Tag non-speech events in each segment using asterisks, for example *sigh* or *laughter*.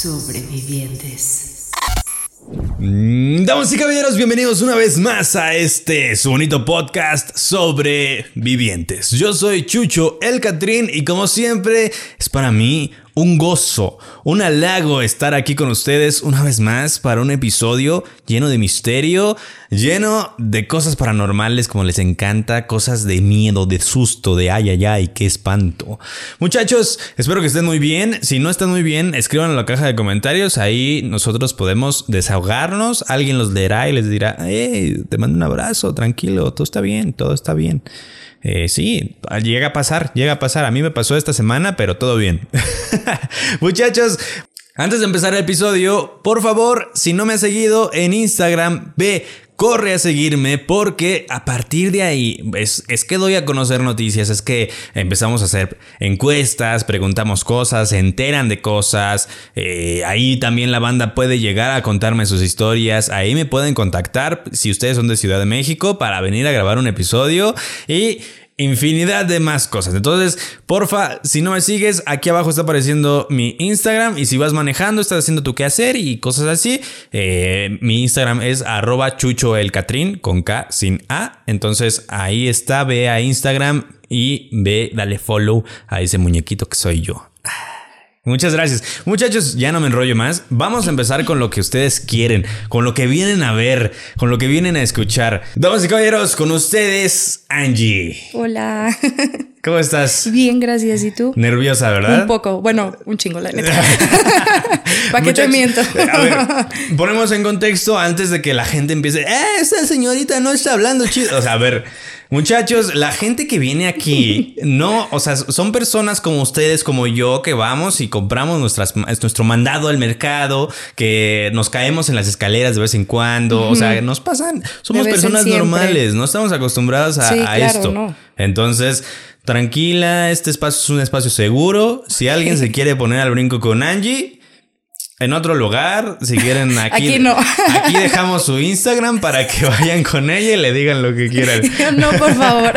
Sobrevivientes. Mm, Damas y caballeros, bienvenidos una vez más a este su bonito podcast sobre vivientes. Yo soy Chucho El Catrín y como siempre es para mí un gozo, un halago estar aquí con ustedes una vez más para un episodio lleno de misterio, lleno de cosas paranormales como les encanta, cosas de miedo, de susto, de ay, ay, ay, qué espanto. Muchachos, espero que estén muy bien. Si no están muy bien, escriban en la caja de comentarios. Ahí nosotros podemos desahogarnos. Alguien los leerá y les dirá, hey, te mando un abrazo, tranquilo, todo está bien, todo está bien. Eh, sí, llega a pasar, llega a pasar. A mí me pasó esta semana, pero todo bien. *laughs* Muchachos, antes de empezar el episodio, por favor, si no me has seguido en Instagram, ve, corre a seguirme porque a partir de ahí es, es, que doy a conocer noticias, es que empezamos a hacer encuestas, preguntamos cosas, se enteran de cosas, eh, ahí también la banda puede llegar a contarme sus historias, ahí me pueden contactar si ustedes son de Ciudad de México para venir a grabar un episodio y infinidad de más cosas. Entonces, porfa, si no me sigues, aquí abajo está apareciendo mi Instagram y si vas manejando, estás haciendo tu quehacer y cosas así, eh, mi Instagram es arroba chuchoelcatrin con K sin A. Entonces, ahí está, ve a Instagram y ve, dale follow a ese muñequito que soy yo. Muchas gracias. Muchachos, ya no me enrollo más. Vamos a empezar con lo que ustedes quieren, con lo que vienen a ver, con lo que vienen a escuchar. Damas y caballeros, con ustedes, Angie. Hola. *laughs* ¿Cómo estás? Bien, gracias. ¿Y tú? Nerviosa, ¿verdad? Un poco. Bueno, un chingo, la neta. *laughs* ¿Para qué te miento? a ver, ponemos en contexto antes de que la gente empiece. ¡Eh, esa señorita no está hablando chido! O sea, a ver. Muchachos, la gente que viene aquí, *laughs* no, o sea, son personas como ustedes, como yo, que vamos y compramos nuestras, nuestro mandado al mercado, que nos caemos en las escaleras de vez en cuando, o sea, nos pasan, somos personas normales, no estamos acostumbrados a, sí, a claro, esto. No. Entonces, tranquila, este espacio es un espacio seguro. Si alguien se quiere poner al brinco con Angie, en otro lugar, si quieren *laughs* aquí. Aquí no. *laughs* Aquí dejamos su Instagram para que vayan con ella y le digan lo que quieran. *laughs* no, por favor.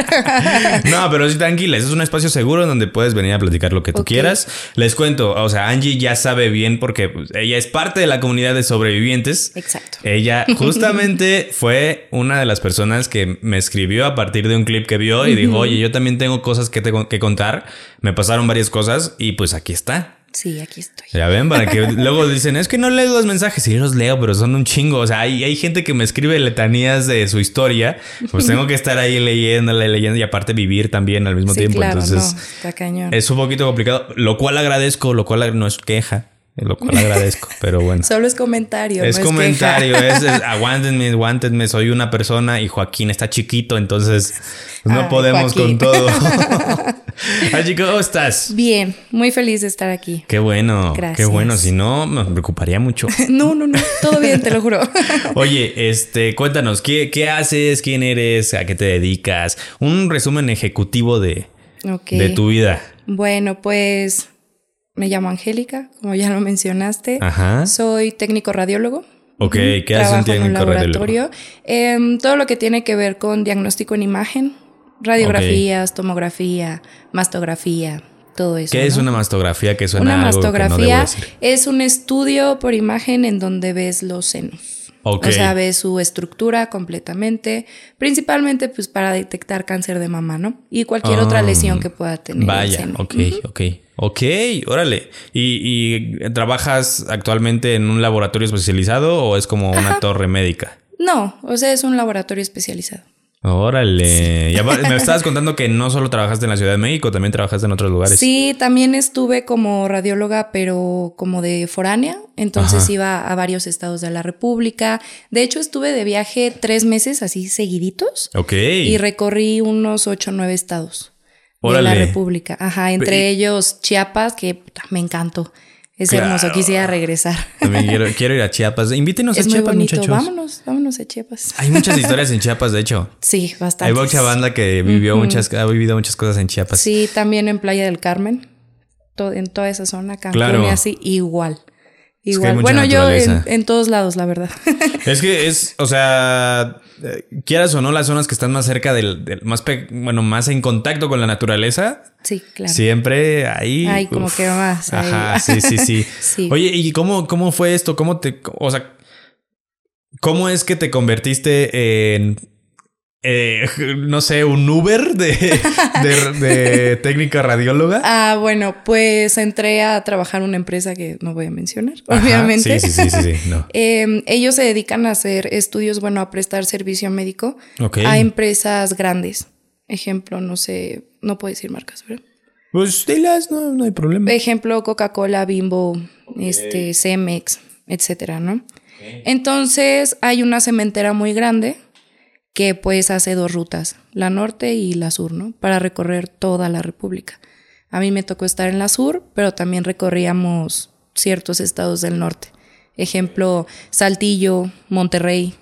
no, pero sí, tranquila. Es un espacio seguro en donde puedes venir a platicar lo que tú Okay. quieras. Les cuento, o sea, Angie ya sabe bien porque pues, ella es parte de la comunidad de sobrevivientes. Exacto. Ella justamente fue una de las personas que me escribió a partir de un clip que vio y dijo, oye, yo también tengo cosas que, que contar. Me pasaron varias cosas y pues aquí está. Sí, aquí estoy. Ya ven, para que luego dicen, es que no leo los mensajes. Sí, los leo, pero son un chingo. O sea, hay, hay gente que me escribe letanías de su historia. Pues tengo que estar ahí leyéndole, leyendo y aparte vivir también al mismo Sí, tiempo. claro, Entonces, no, está cañón. es un poquito complicado, lo cual agradezco, lo cual no es queja, lo cual agradezco, *laughs* pero bueno. Solo es comentario. Es no comentario, es, es *laughs* aguántenme, aguántenme, soy una persona y Joaquín está chiquito, entonces pues, no Ay, podemos Joaquín. con todo. *laughs* Ay, ¿cómo estás? Bien, muy feliz de estar aquí. Qué bueno, qué Gracias. bueno, si no me preocuparía mucho. No, no, no, todo bien, te lo juro. Oye, este, cuéntanos, ¿qué, qué haces? ¿Quién eres? ¿A qué te dedicas? Un resumen ejecutivo de, de tu vida. Bueno, pues me llamo Angélica, como ya lo mencionaste. Ajá. Soy técnico radiólogo. Ok. ¿qué hace un Trabajo en técnico radiólogo? laboratorio. Em, todo lo que tiene que ver con diagnóstico en imagen, radiografías, tomografía, mastografía, todo eso. ¿Qué es ¿no? una mastografía? Que suena Una algo que no debo decir. es un estudio por imagen en donde ves los senos. O sea, ves su estructura completamente, principalmente pues para detectar cáncer de mama, ¿no? Y cualquier otra Ah, lesión que pueda tener. el Vaya, seno. ok, ok. Ok, órale. ¿Y, y trabajas actualmente en un laboratorio especializado o es como una torre médica? No, o sea, es un laboratorio especializado. Órale. Y aparte, me estabas contando que no solo trabajaste en la Ciudad de México, también trabajaste en otros lugares. Sí, también estuve como radióloga, pero como de foránea. Entonces Ajá. iba a varios estados de la República. De hecho, estuve de viaje tres meses así seguiditos. Ok. Y recorrí unos ocho o nueve estados de la República. Ajá, entre ellos Chiapas, que me encantó. Es Claro. hermoso, quisiera regresar. También quiero, *laughs* quiero ir a Chiapas. Invítenos es a muy Chiapas, bonito. muchachos. Vámonos, vámonos a Chiapas. Hay muchas *laughs* historias en Chiapas, de hecho. Sí, bastante. Hay mucha banda que vivió muchas, ha vivido muchas cosas en Chiapas. Sí, también en Playa del Carmen. to- en toda esa zona, Cancún Claro. y así, igual. Igual. bueno, yo en, todos lados, la verdad. *laughs* Es que es, o sea, eh, quieras o no, las zonas que están más cerca del, del- más, pe- bueno, más en contacto con la naturaleza, sí, claro. siempre ahí. Ay, como que más. ahí. Ajá, sí, sí, sí. *laughs* Sí. Oye, ¿y cómo, cómo fue esto? ¿Cómo te, o sea, cómo es que te convertiste en, eh, *laughs* no sé, un Uber de, de, de técnica radióloga? *laughs* Ah, bueno, pues entré a trabajar en una empresa que no voy a mencionar, Ajá, obviamente. Sí, sí, sí, sí, sí, no. *laughs* Eh, ellos se dedican a hacer estudios, bueno, a prestar servicio médico a empresas grandes. Ejemplo, no sé, no puedo decir marcas, ¿verdad? Pues dilas, no, no hay problema. Ejemplo, Coca-Cola, Bimbo, este, Cemex, etcétera, ¿no? Entonces, hay una cementera muy grande que pues hace dos rutas, la norte y la sur, ¿no? Para recorrer toda la República. A mí me tocó estar en la sur, pero también recorríamos ciertos estados del norte. Ejemplo, Saltillo, Monterrey.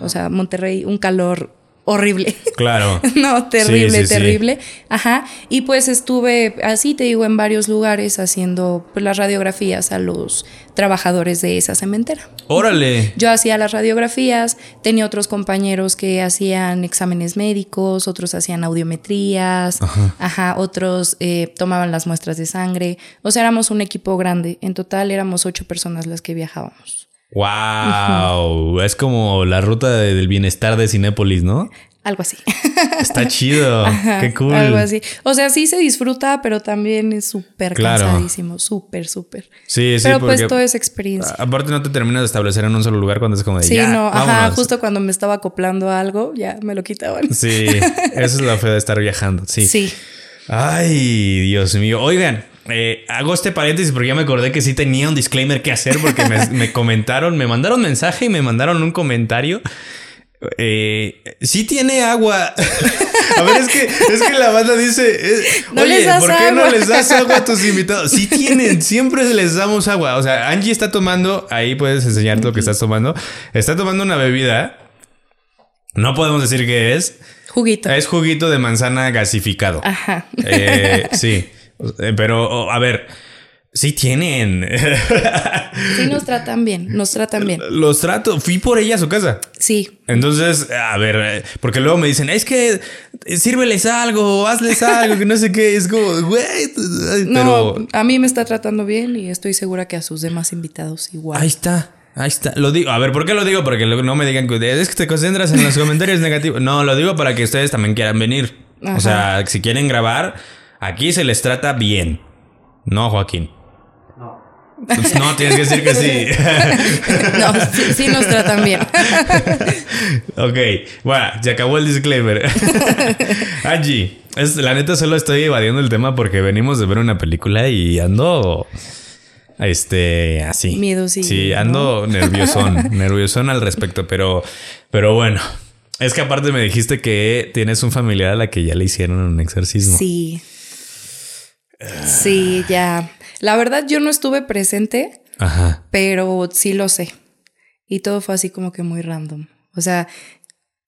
O sea, Monterrey, un calor horrible. Claro. *laughs* No, terrible, Sí, sí, sí. terrible. Ajá. Y pues estuve, así te digo, en varios lugares haciendo pues, las radiografías a los trabajadores de esa cementera. Órale. Yo hacía las radiografías, tenía otros compañeros que hacían exámenes médicos, otros hacían audiometrías, ajá, otros eh, tomaban las muestras de sangre. O sea, éramos un equipo grande. En total éramos ocho personas las que viajábamos. Wow. Es como la ruta de- del bienestar de Cinépolis, ¿no? Algo así. Está chido. *laughs* Ajá, Qué cool. Algo así. O sea, sí se disfruta, pero también es súper Claro. cansadísimo. Súper, súper. Sí, sí, pero pues todo es experiencia. aparte no te terminas de establecer en un solo lugar cuando es como de Sí, ya, no, ajá, vámonos". justo cuando me estaba acoplando a algo, ya me lo quitaban. Sí, *laughs* eso es lo feo de estar viajando. Sí. Sí. Ay, Dios mío. Oigan, eh, hago este paréntesis porque ya me acordé que sí tenía un disclaimer que hacer porque me, *laughs* me comentaron, me mandaron mensaje y me mandaron un comentario. Eh, sí tiene agua. *laughs* A ver, es que, es que la banda dice, eh, No oye, ¿por qué no agua?" les das agua a tus *laughs* invitados? Sí tienen, siempre les damos agua. O sea, Angie está tomando, ahí puedes enseñar lo que estás tomando. Está tomando una bebida. No podemos decir qué es. Juguito. Es juguito de manzana gasificado. Ajá. Eh, sí, pero oh, a ver, sí tienen. Sí nos tratan bien, nos tratan bien. Los trato, fui por ella a su casa. Sí. Entonces, a ver, eh, porque luego me dicen, es que eh, sírveles algo, hazles algo, que no sé qué. Es como, güey, No, pero a mí me está tratando bien y estoy segura que a sus demás invitados igual. ahí está. Ahí está. Lo digo. A ver, ¿por qué lo digo? Porque no me digan que es que te concentras en los comentarios negativos. No, lo digo para que ustedes también quieran venir. O Ajá. sea, si quieren grabar, aquí se les trata bien. No, Joaquín. No. No, tienes que decir que sí. *laughs* No, sí, sí nos tratan bien. *laughs* ok, bueno, se acabó el disclaimer. *laughs* Angie, es, la neta solo estoy evadiendo el tema porque venimos de ver una película y ando. Este, así. Miedosillo, Sí, ¿no? ando nerviosón, nerviosón al respecto, pero, pero bueno. Es que aparte me dijiste que tienes un familiar a la que ya le hicieron un exorcismo. Sí. Sí, ya. La verdad yo no estuve presente, Ajá. pero sí lo sé. Y todo fue así como que muy random. O sea,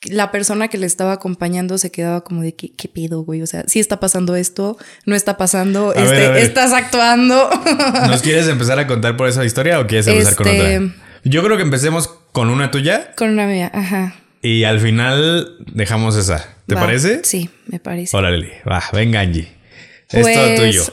la persona que le estaba acompañando se quedaba como de ¿qué, qué pedo, güey? O sea, sí está pasando esto, no está pasando, ver, este, ver. estás actuando. *laughs* ¿Nos quieres empezar a contar por esa historia o quieres empezar con Este- otra? Yo creo que empecemos con una tuya Con una mía, ajá. y al final dejamos esa. ¿Te Va. parece? Sí, me parece. Órale, va, venga Angie. Es todo Pues, tuyo.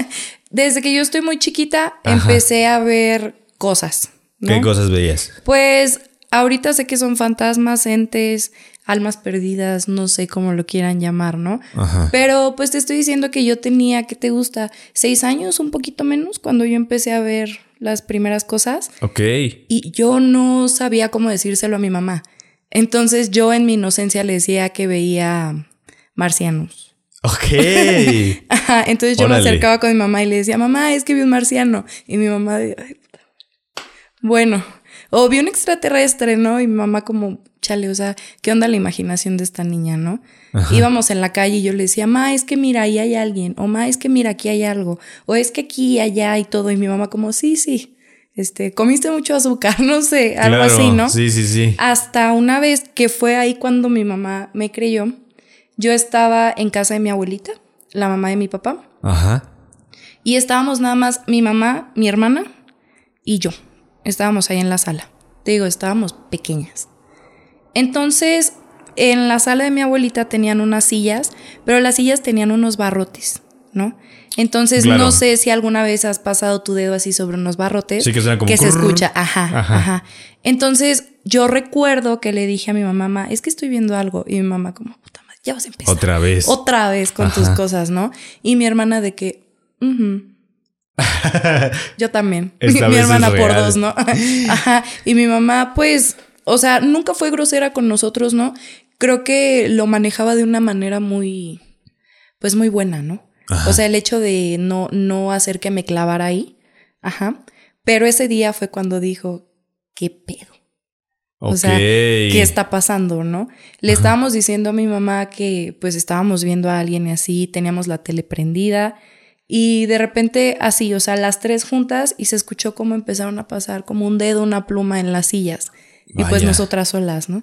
*laughs* desde que yo estoy muy chiquita, Ajá. empecé a ver cosas. ¿no? ¿Qué cosas veías? Pues ahorita sé que son fantasmas, entes, almas perdidas, no sé cómo lo quieran llamar, ¿no? Ajá. Pero pues te estoy diciendo que yo tenía, ¿qué te gusta? Seis años, un poquito menos, cuando yo empecé a ver las primeras cosas. Ok. Y yo no sabía cómo decírselo a mi mamá. Entonces yo en mi inocencia le decía que veía marcianos. Ok. *laughs* Ajá, entonces yo Órale. me acercaba con mi mamá y le decía, mamá, es que vi un marciano. Y mi mamá, bueno, o vi un extraterrestre, ¿no? Y mi mamá como, chale, o sea, ¿qué onda la imaginación de esta niña, no? Íbamos en la calle y yo le decía, ma, es que mira, ahí hay alguien, o ma, es que mira, aquí hay algo, o es que aquí, allá y todo, y mi mamá como, sí, sí, este, comiste mucho azúcar, *laughs* no sé, algo así, ¿no? Sí, sí, sí. Hasta una vez que fue ahí cuando mi mamá me creyó, yo estaba en casa de mi abuelita, la mamá de mi papá, Ajá. y estábamos nada más mi mamá, mi hermana y yo. Estábamos ahí en la sala. Te digo, estábamos pequeñas. Entonces, en la sala de mi abuelita tenían unas sillas, pero las sillas tenían unos barrotes, ¿no? Entonces, Claro. no sé si alguna vez has pasado tu dedo así sobre unos barrotes. Sí, que como Que se escucha, ajá, Ajá. ajá, Entonces, yo recuerdo que le dije a mi mamá, "Ma, es que estoy viendo algo. Y mi mamá, como, puta ya vas a empezar. Otra vez. Otra vez con tus cosas, ¿no? Y mi hermana de que. *laughs* Yo también. Esta *laughs* mi hermana por dos, ¿no? *laughs* Ajá. Y mi mamá, pues, o sea, nunca fue grosera con nosotros, ¿no? Creo que lo manejaba de una manera muy, pues, muy buena, ¿no? O sea, el hecho de no, no hacer que me clavara ahí. Ajá. Pero ese día fue cuando dijo, ¿qué pedo? O sea. ¿qué está pasando, no? Le estábamos diciendo a mi mamá que pues estábamos viendo a alguien y así, teníamos la tele prendida y de repente así, o sea, las tres juntas y se escuchó cómo empezaron a pasar como un dedo, una pluma en las sillas y pues nosotras solas, ¿no?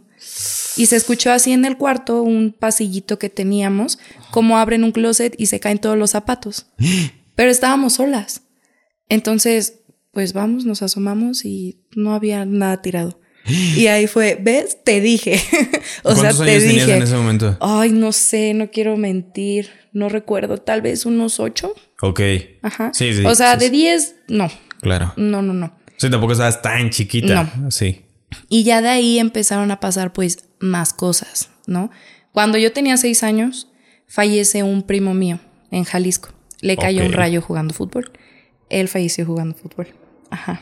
Y se escuchó así en el cuarto un pasillito que teníamos, como abren un closet y se caen todos los zapatos. Pero estábamos solas. Entonces, pues vamos, nos asomamos y no había nada tirado. Y ahí fue, ¿ves? Te dije. *laughs* o sea, ¿Cuántos te años dije. en ese momento? Ay, no sé, no quiero mentir. No recuerdo, tal vez unos ocho. Ok. Ajá. Sí, sí. O sea, sí, de diez, no. Claro. No, no, no. Sí, tampoco estabas tan chiquita. Sí. Y ya de ahí empezaron a pasar pues más cosas, ¿no? Cuando yo tenía seis años, fallece un primo mío en Jalisco. Le cayó un rayo jugando fútbol. Él falleció jugando fútbol. Ajá.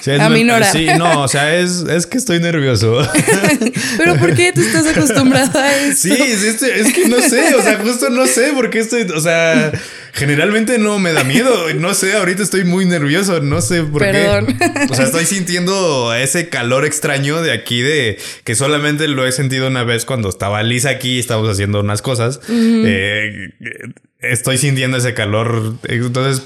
Sí, es A me- minorar. Sí, no, o sea, es, es que estoy nervioso. *laughs* Pero ¿por qué tú estás acostumbrado a *laughs* eso? Sí, estoy- es que no sé, o sea, justo no sé por qué estoy, o sea, generalmente no me da miedo, no sé, ahorita estoy muy nervioso, no sé por Perdón. qué. O sea, estoy sintiendo ese calor extraño de aquí, de que solamente lo he sentido una vez cuando estaba Lisa aquí y estábamos haciendo unas cosas. Eh, estoy sintiendo ese calor, entonces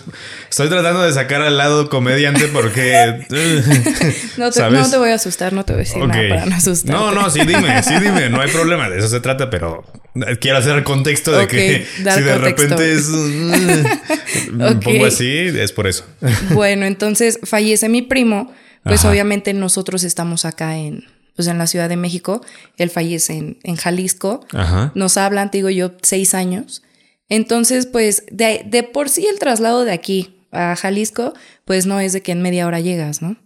estoy tratando de sacar al lado comediante porque... *laughs* No te, no te voy a asustar, no te voy a decir nada para no asustar. No, no, sí dime, sí dime, no hay problema, de eso se trata, pero quiero hacer el contexto de que si de contexto. repente es *laughs* me Ok. pongo así, es por eso. Bueno, entonces fallece mi primo, pues Ajá. obviamente nosotros estamos acá en, pues en la Ciudad de México, él fallece en, en Jalisco, Ajá. nos hablan, te digo yo, seis años. Entonces, pues de, de por sí el traslado de aquí a Jalisco, pues no es de que en media hora llegas, ¿no?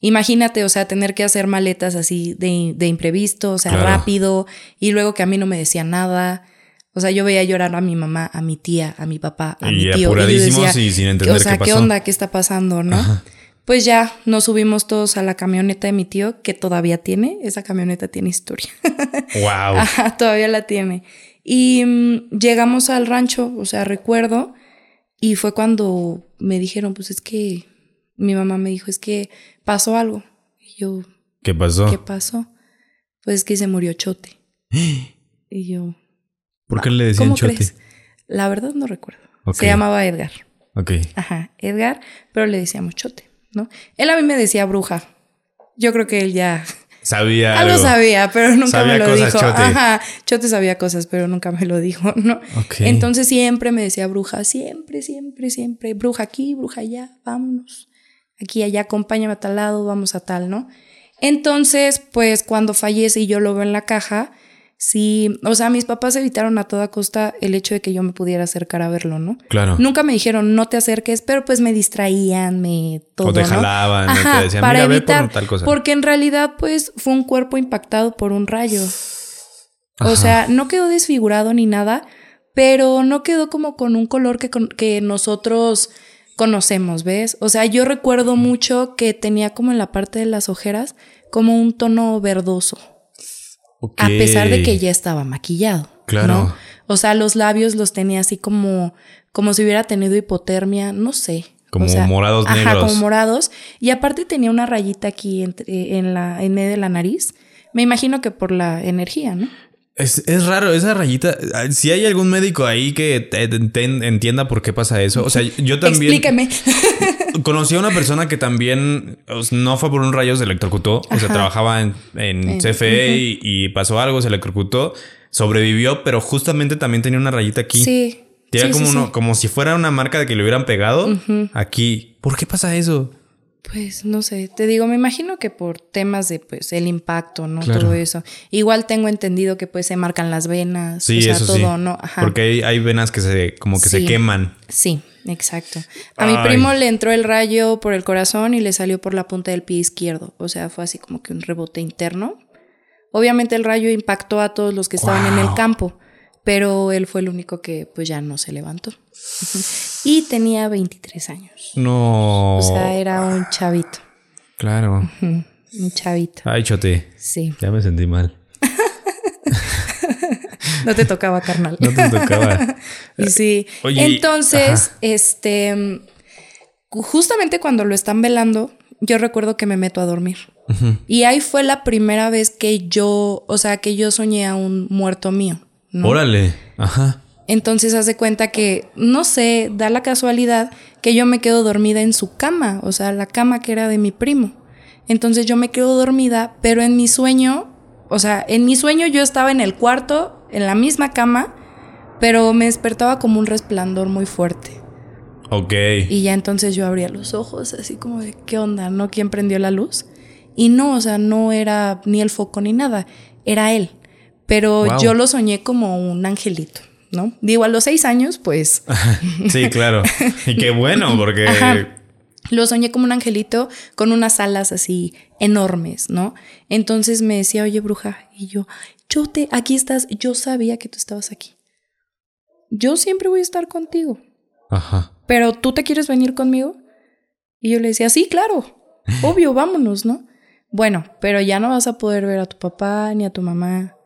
Imagínate, o sea, tener que hacer maletas así de, de imprevisto, o sea, Claro. rápido, y luego que a mí no me decían nada. O sea, yo veía llorar a mi mamá, a mi tía, a mi papá, a Y mi tío. apuradísimos decía, y sin entender O sea, qué ¿qué onda? ¿Qué está pasando? ¿no? Pues ya nos subimos todos a la camioneta de mi tío, que todavía tiene. Esa camioneta tiene historia. Wow. *laughs* Ajá, todavía la tiene. Y mm, llegamos al rancho, o sea, recuerdo, y fue cuando me dijeron, pues es que mi mamá me dijo, es que pasó algo. Y yo, ¿Qué pasó? ¿qué pasó? Pues es que se murió Chote. *gasps* Y yo, ¿Por qué le decían ¿cómo chote? crees? La verdad no recuerdo. Se llamaba Edgar. Ok. Ajá, Edgar, pero le decíamos Chote, ¿no? Él a mí me decía bruja. Yo creo que él ya Sabía algo algo. sabía, pero nunca Sabía me lo cosas, dijo. Chote. Ajá, Chote sabía cosas, pero nunca me lo dijo, ¿no? Ok. Entonces siempre me decía bruja, siempre, siempre, siempre, bruja aquí, bruja allá, vámonos. Aquí, allá, acompáñame a tal lado, vamos a tal, ¿no? Entonces, pues cuando fallece y yo lo veo en la caja, sí, o sea, mis papás evitaron a toda costa el hecho de que yo me pudiera acercar a verlo, ¿no? Claro. Nunca me dijeron no te acerques, pero pues me distraían, me todo. O te ¿no? jalaban, o te Ajá, decían, para "Mira, ve evitar, por tal cosa". Porque en realidad, pues, fue un cuerpo impactado por un rayo. Ajá. O sea, no quedó desfigurado ni nada, pero no quedó como con un color que, con- que nosotros conocemos, ¿ves? O sea, yo recuerdo mucho que tenía como en la parte de las ojeras como un tono verdoso, A pesar de que ya estaba maquillado. Claro. ¿no? O sea, los labios los tenía así como, como si hubiera tenido hipotermia, no sé. Como O sea, morados ajá, negros. como morados. Y aparte tenía una rayita aquí entre- en, la, en medio de la nariz. Me imagino que por la energía, ¿no? Es, es raro, esa rayita. Si hay algún médico ahí que te- te entienda por qué pasa eso. O sea, yo también Explíqueme. *laughs* conocí a una persona que también no fue por un rayo, se electrocutó. O sea, trabajaba en, en En- CFE y, y pasó algo, se electrocutó, sobrevivió, pero justamente también tenía una rayita aquí. Sí. Tenía Sí, como, sí, uno- sí. como si fuera una marca de que le hubieran pegado aquí. ¿Por qué pasa eso? Pues no sé, te digo, me imagino que por temas de pues el impacto, ¿no? Claro. Todo eso. Igual tengo entendido que pues se marcan las venas, Sí, o sea, eso todo, sí. ¿no? Ajá. Porque hay, hay venas que se como que se queman. Sí, exacto. A mi Ay. primo le entró el rayo por el corazón y le salió por la punta del pie izquierdo. O sea, fue así como que un rebote interno. Obviamente el rayo impactó a todos los que estaban en el campo, pero él fue el único que pues ya no se levantó. y tenía 23 años. No. O sea, era un chavito. Claro. Un chavito. Ay, chote. Sí. Ya me sentí mal. No te tocaba, carnal. No te tocaba. *laughs* Y sí. Oye, Entonces, ajá. este, justamente cuando lo están velando, yo recuerdo que me meto a dormir. Y ahí fue la primera vez que yo, o sea, que yo soñé a un muerto mío. ¿no? Órale. Ajá. Entonces hace cuenta que, no sé, da la casualidad que yo me quedo dormida en su cama, o sea, la cama que era de mi primo. Entonces yo me quedo dormida, pero en mi sueño, o sea, en mi sueño yo estaba en el cuarto, en la misma cama, pero me despertaba como un resplandor muy fuerte. Ok. Y ya entonces yo abría los ojos, así como de, ¿qué onda? ¿No? ¿Quién prendió la luz? Y no, o sea, no era ni el foco ni nada, era él. Pero Wow. yo lo soñé como un angelito, ¿no? Digo, a los seis años, pues *laughs* Sí, claro. Y qué bueno, porque. *laughs* Ajá. lo soñé como un angelito con unas alas así enormes, ¿no? Entonces me decía, oye, bruja, y yo, yo te, aquí estás, yo sabía que tú estabas aquí. Yo siempre voy a estar contigo. Ajá. pero tú te quieres venir conmigo? Y yo le decía, sí, claro, *laughs* obvio, vámonos, ¿no? Bueno, pero ya no vas a poder ver a tu papá, ni a tu mamá,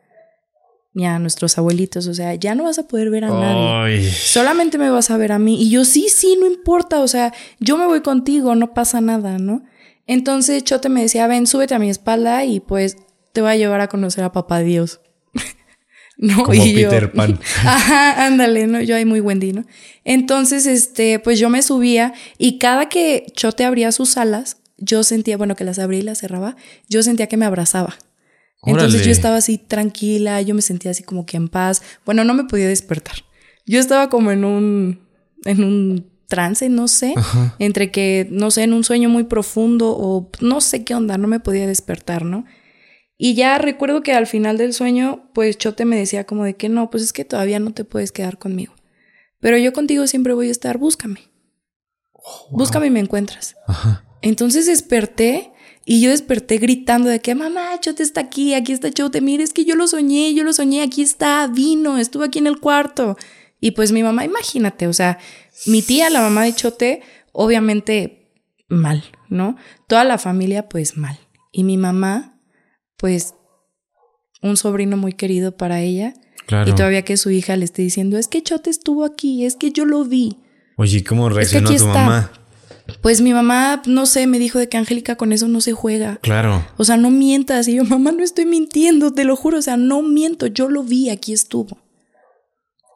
ni a nuestros abuelitos, o sea, ya no vas a poder ver a nadie. Ay. Solamente me vas a ver a mí. Y yo, sí, sí, no importa, o sea, yo me voy contigo, no pasa nada, ¿no? Entonces Chote me decía, ven, súbete a mi espalda y pues te voy a llevar a conocer a papá Dios. *laughs* ¿no? Como Y yo- Peter Pan. *laughs* Ajá, ándale, ¿no? Yo ahí muy Wendy, ¿no? Entonces, este, pues yo me subía y cada que Chote abría sus alas, yo sentía, bueno, que las abría y las cerraba, yo sentía que me abrazaba. Entonces Órale. yo estaba así tranquila, yo me sentía así como que en paz. Bueno, no me podía despertar. Yo estaba como en un, en un trance, no sé, entre que, no sé, en un sueño muy profundo o no sé qué onda, no me podía despertar, ¿no? Y ya recuerdo que al final del sueño, pues Chote me decía como de que no, pues es que todavía no te puedes quedar conmigo. Pero yo contigo siempre voy a estar, búscame. Búscame y me encuentras. Ajá. Entonces desperté y yo desperté gritando de que mamá, Chote está aquí, aquí está Chote, mire, es que yo lo soñé, yo lo soñé, aquí está, vino, estuvo aquí en el cuarto. Y pues mi mamá, imagínate, o sea, mi tía, la mamá de Chote, obviamente mal, ¿no? Toda la familia, pues mal. Y mi mamá, pues un sobrino muy querido para ella. Claro. Y todavía que su hija le esté diciendo, es que Chote estuvo aquí, es que yo lo vi. Oye, ¿cómo reaccionó tu está. mamá? Pues mi mamá, no sé, me dijo de que Angélica con eso no se juega. Claro. O sea, no mientas. Y yo, mamá, no estoy mintiendo, te lo juro. O sea, no miento, yo lo vi, aquí estuvo.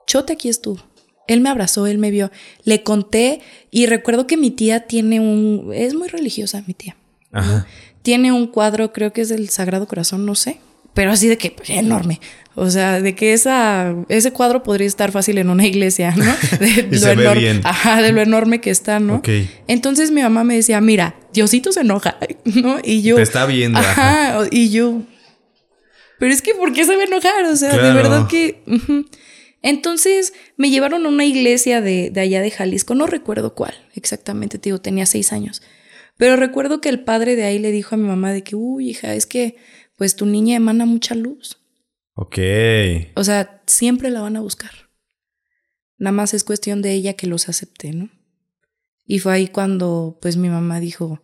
Chote aquí estuvo. Él me abrazó, él me vio. Le conté y recuerdo que mi tía tiene un... Es muy religiosa mi tía. Ajá. Tiene un cuadro, creo que es del Sagrado Corazón, no sé. Pero así de que pues, enorme. O sea, de que esa, ese cuadro podría estar fácil en una iglesia, ¿no? *laughs* De Y se ve enorme, bien. Ajá, de lo enorme que está, ¿no? Ok. Entonces mi mamá me decía, mira, Diosito se enoja, *laughs* ¿no? Y yo. Te está viendo, Ajá. Y yo. Pero es que, ¿por qué se va a enojar? O sea, de verdad que. Entonces me llevaron a una iglesia de, de allá de Jalisco, no recuerdo cuál exactamente, te digo, tenía seis años. Pero recuerdo que el padre de ahí le dijo a mi mamá de que, uy, hija, es que pues tu niña emana mucha luz. Ok. O sea, siempre la van a buscar. Nada más es cuestión de ella que los acepte, ¿no? Y fue ahí cuando, pues, mi mamá dijo,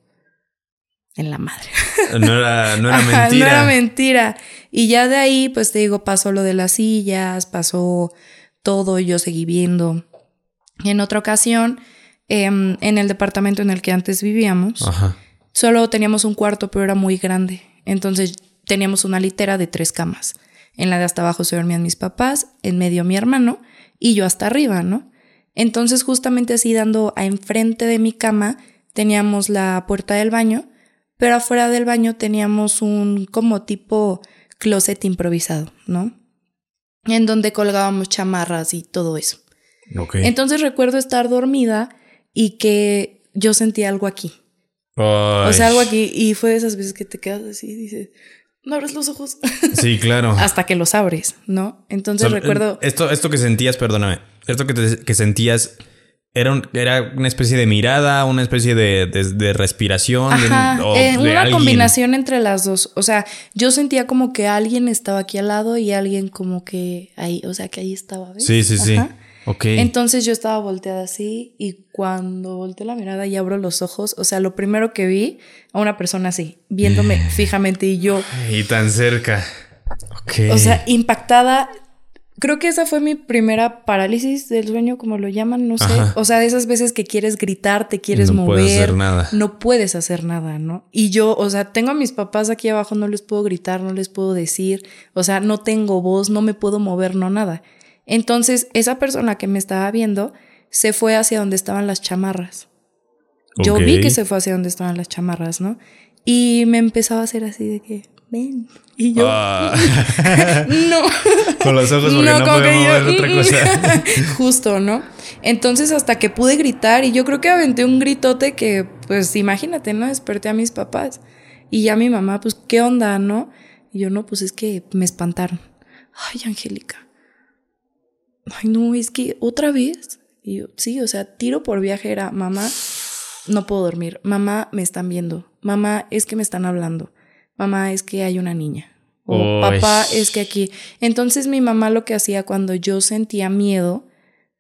en la madre. *laughs* No era, no era Ajá, mentira. No era mentira. Y ya de ahí, pues te digo, pasó lo de las sillas, pasó todo, yo seguí viendo. Y en otra ocasión, em, en el departamento en el que antes vivíamos, Ajá. solo teníamos un cuarto, pero era muy grande. Entonces teníamos una litera de tres camas. En la de hasta abajo se dormían mis papás, en medio mi hermano y yo hasta arriba, ¿no? Entonces justamente así dando a enfrente de mi cama teníamos la puerta del baño, pero afuera del baño teníamos un como tipo closet improvisado, ¿no? En donde colgábamos chamarras y todo eso. Entonces recuerdo estar dormida y que yo sentí algo aquí. O sea, algo aquí. Y fue de esas veces que te quedas así y dices, no abres los ojos. *laughs* Sí, claro. Hasta que los abres, ¿no? Entonces recuerdo. Esto, esto que sentías, perdóname. Esto que, que sentías. Era, era, una especie de mirada, una especie de, de, respiración. Eh, una combinación entre las dos. O sea, yo sentía como que alguien estaba aquí al lado y alguien como que ahí, o sea, que ahí estaba. Sí, sí, sí. Entonces yo estaba volteada así y cuando volteé la mirada y abro los ojos, o sea, lo primero que vi a una persona así, viéndome fijamente y yo... Y tan cerca. O sea, impactada. Creo que esa fue mi primera parálisis del sueño, como lo llaman, no sé. O sea, de esas veces que quieres gritar, te quieres mover. No puedes hacer nada. No puedes hacer nada, ¿no? Y yo, o sea, tengo a mis papás aquí abajo, no les puedo gritar, no les puedo decir. O sea, no tengo voz, no me puedo mover, no nada. Entonces, esa persona que me estaba viendo se fue hacia donde estaban las chamarras. Yo vi que se fue hacia donde estaban las chamarras, ¿no? Y me empezaba a hacer así de que, ven. Y yo, ah. *laughs* no. Con los ojos porque no, no otra cosa. *laughs* Justo, ¿no? Entonces hasta que pude gritar y yo creo que aventé un gritote que, pues imagínate, ¿no? Desperté a mis papás. Y ya mi mamá, pues, ¿qué onda, no? Y yo, no, pues es que me espantaron. Ay, Angélica ay, no, es que otra vez. Y yo, sí, o sea, tiro por viaje era, mamá, no puedo dormir. Mamá, me están viendo. Mamá, es que me están hablando. Mamá, es que hay una niña. O papá, es que aquí. Entonces mi mamá lo que hacía cuando yo sentía miedo,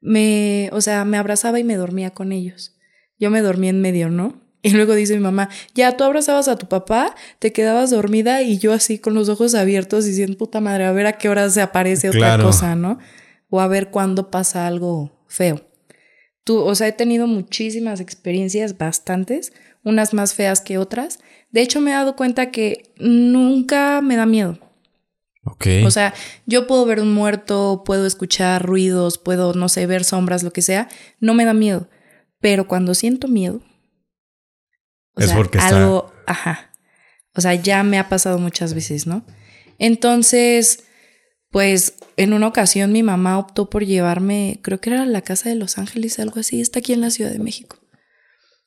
me, o sea, me abrazaba y me dormía con ellos. Yo me dormía en medio, ¿no? Y luego dice mi mamá, ya tú abrazabas a tu papá, te quedabas dormida y yo así con los ojos abiertos diciendo, puta madre, a ver a qué hora se aparece otra cosa, ¿no? O a ver cuándo pasa algo feo. Tú, o sea, he tenido muchísimas experiencias, bastantes, unas más feas que otras. De hecho, me he dado cuenta que nunca me da miedo. Ok. O sea, yo puedo ver un muerto, puedo escuchar ruidos, puedo, no sé, ver sombras, lo que sea. No me da miedo. Pero cuando siento miedo. es porque algo, ajá. O sea, ya me ha pasado muchas veces, ¿no? Entonces, pues en una ocasión mi mamá optó por llevarme, creo que era a la casa de Los Ángeles, algo así, está aquí en la Ciudad de México.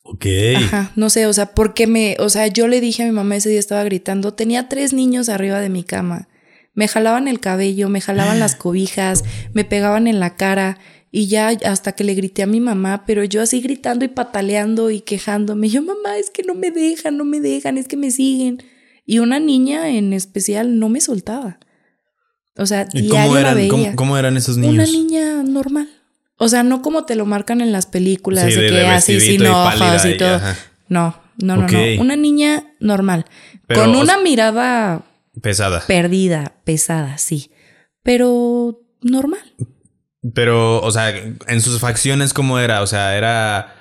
Ok. Ajá, no sé, o sea, porque me, o sea, yo le dije a mi mamá ese día estaba gritando, tenía tres niños arriba de mi cama, me jalaban el cabello, me jalaban las *gasps* cobijas, me pegaban en la cara y ya hasta que le grité a mi mamá, pero yo así gritando y pataleando y quejándome, yo mamá, es que no me dejan, no me dejan, es que me siguen. Y una niña en especial no me soltaba. O sea, ¿Y cómo eran, ¿cómo, eran esos niños? Una niña normal. O sea, no como te lo marcan en las películas, de, que así sin ojos y, todo. No, no, no, no. Una niña normal. con una mirada pesada. Perdida, pesada, sí. Pero normal. Pero, o sea, en sus facciones, ¿cómo era? O sea, era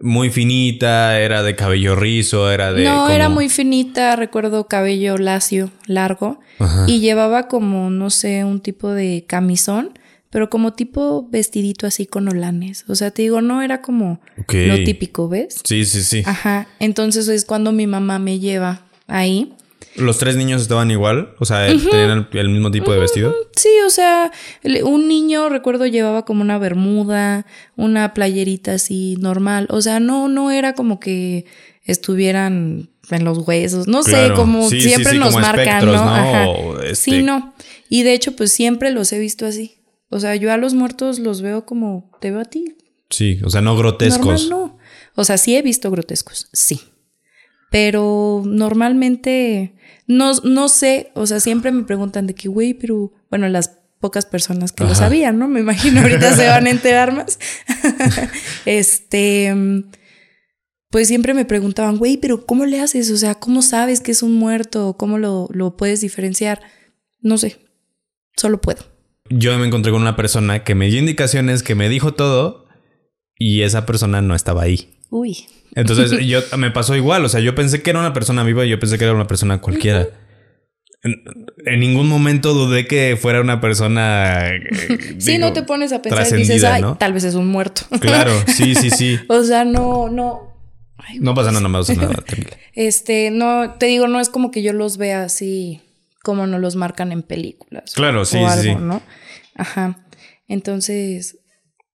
muy finita, era de cabello rizo, era de... No, era muy finita, recuerdo cabello lacio, largo, y llevaba como, no sé, un tipo de camisón, pero como tipo vestidito así con olanes. O sea, te digo, no era como lo típico, ¿ves? Sí, sí, sí. Ajá, entonces es cuando mi mamá me lleva ahí ¿Los tres niños estaban igual? O sea, ¿tenían el, mismo tipo de vestido? Sí, o sea, un niño, recuerdo, llevaba como una bermuda, una playerita así normal. O sea, no, no era como que estuvieran en los huesos. No sé, como siempre nos marcan, ¿no? Este sí, no. Y de hecho, pues siempre los he visto así. O sea, yo a los muertos los veo como te veo a ti. Sí, o sea, no grotescos. no. O sea, sí he visto grotescos, sí. Pero normalmente no, no sé, o sea, siempre me preguntan de que, güey, pero bueno, las pocas personas que lo sabían, ¿no? Me imagino ahorita se van a *laughs* enterar más. *laughs* este, pues siempre me preguntaban, güey, pero ¿cómo le haces? O sea, ¿cómo sabes que es un muerto? ¿Cómo lo, lo puedes diferenciar? No sé, solo puedo. Yo me encontré con una persona que me dio indicaciones, que me dijo todo y esa persona no estaba ahí. Uy. Entonces *laughs* yo me pasó igual, o sea, yo pensé que era una persona viva y yo pensé que era una persona cualquiera. En, en ningún momento dudé que fuera una persona. eh, Sí, digo, no te pones a pensar y dices, ay, ¿no? tal vez es un muerto. *laughs* Claro, sí, sí, sí. *laughs* o sea, no, no. Ay, No pasa nada, no me pasa nada. Este, no, te digo, no es como que yo los vea así como nos los marcan en películas. Claro, o sí, algo, sí, sí. ¿no? Ajá. Entonces,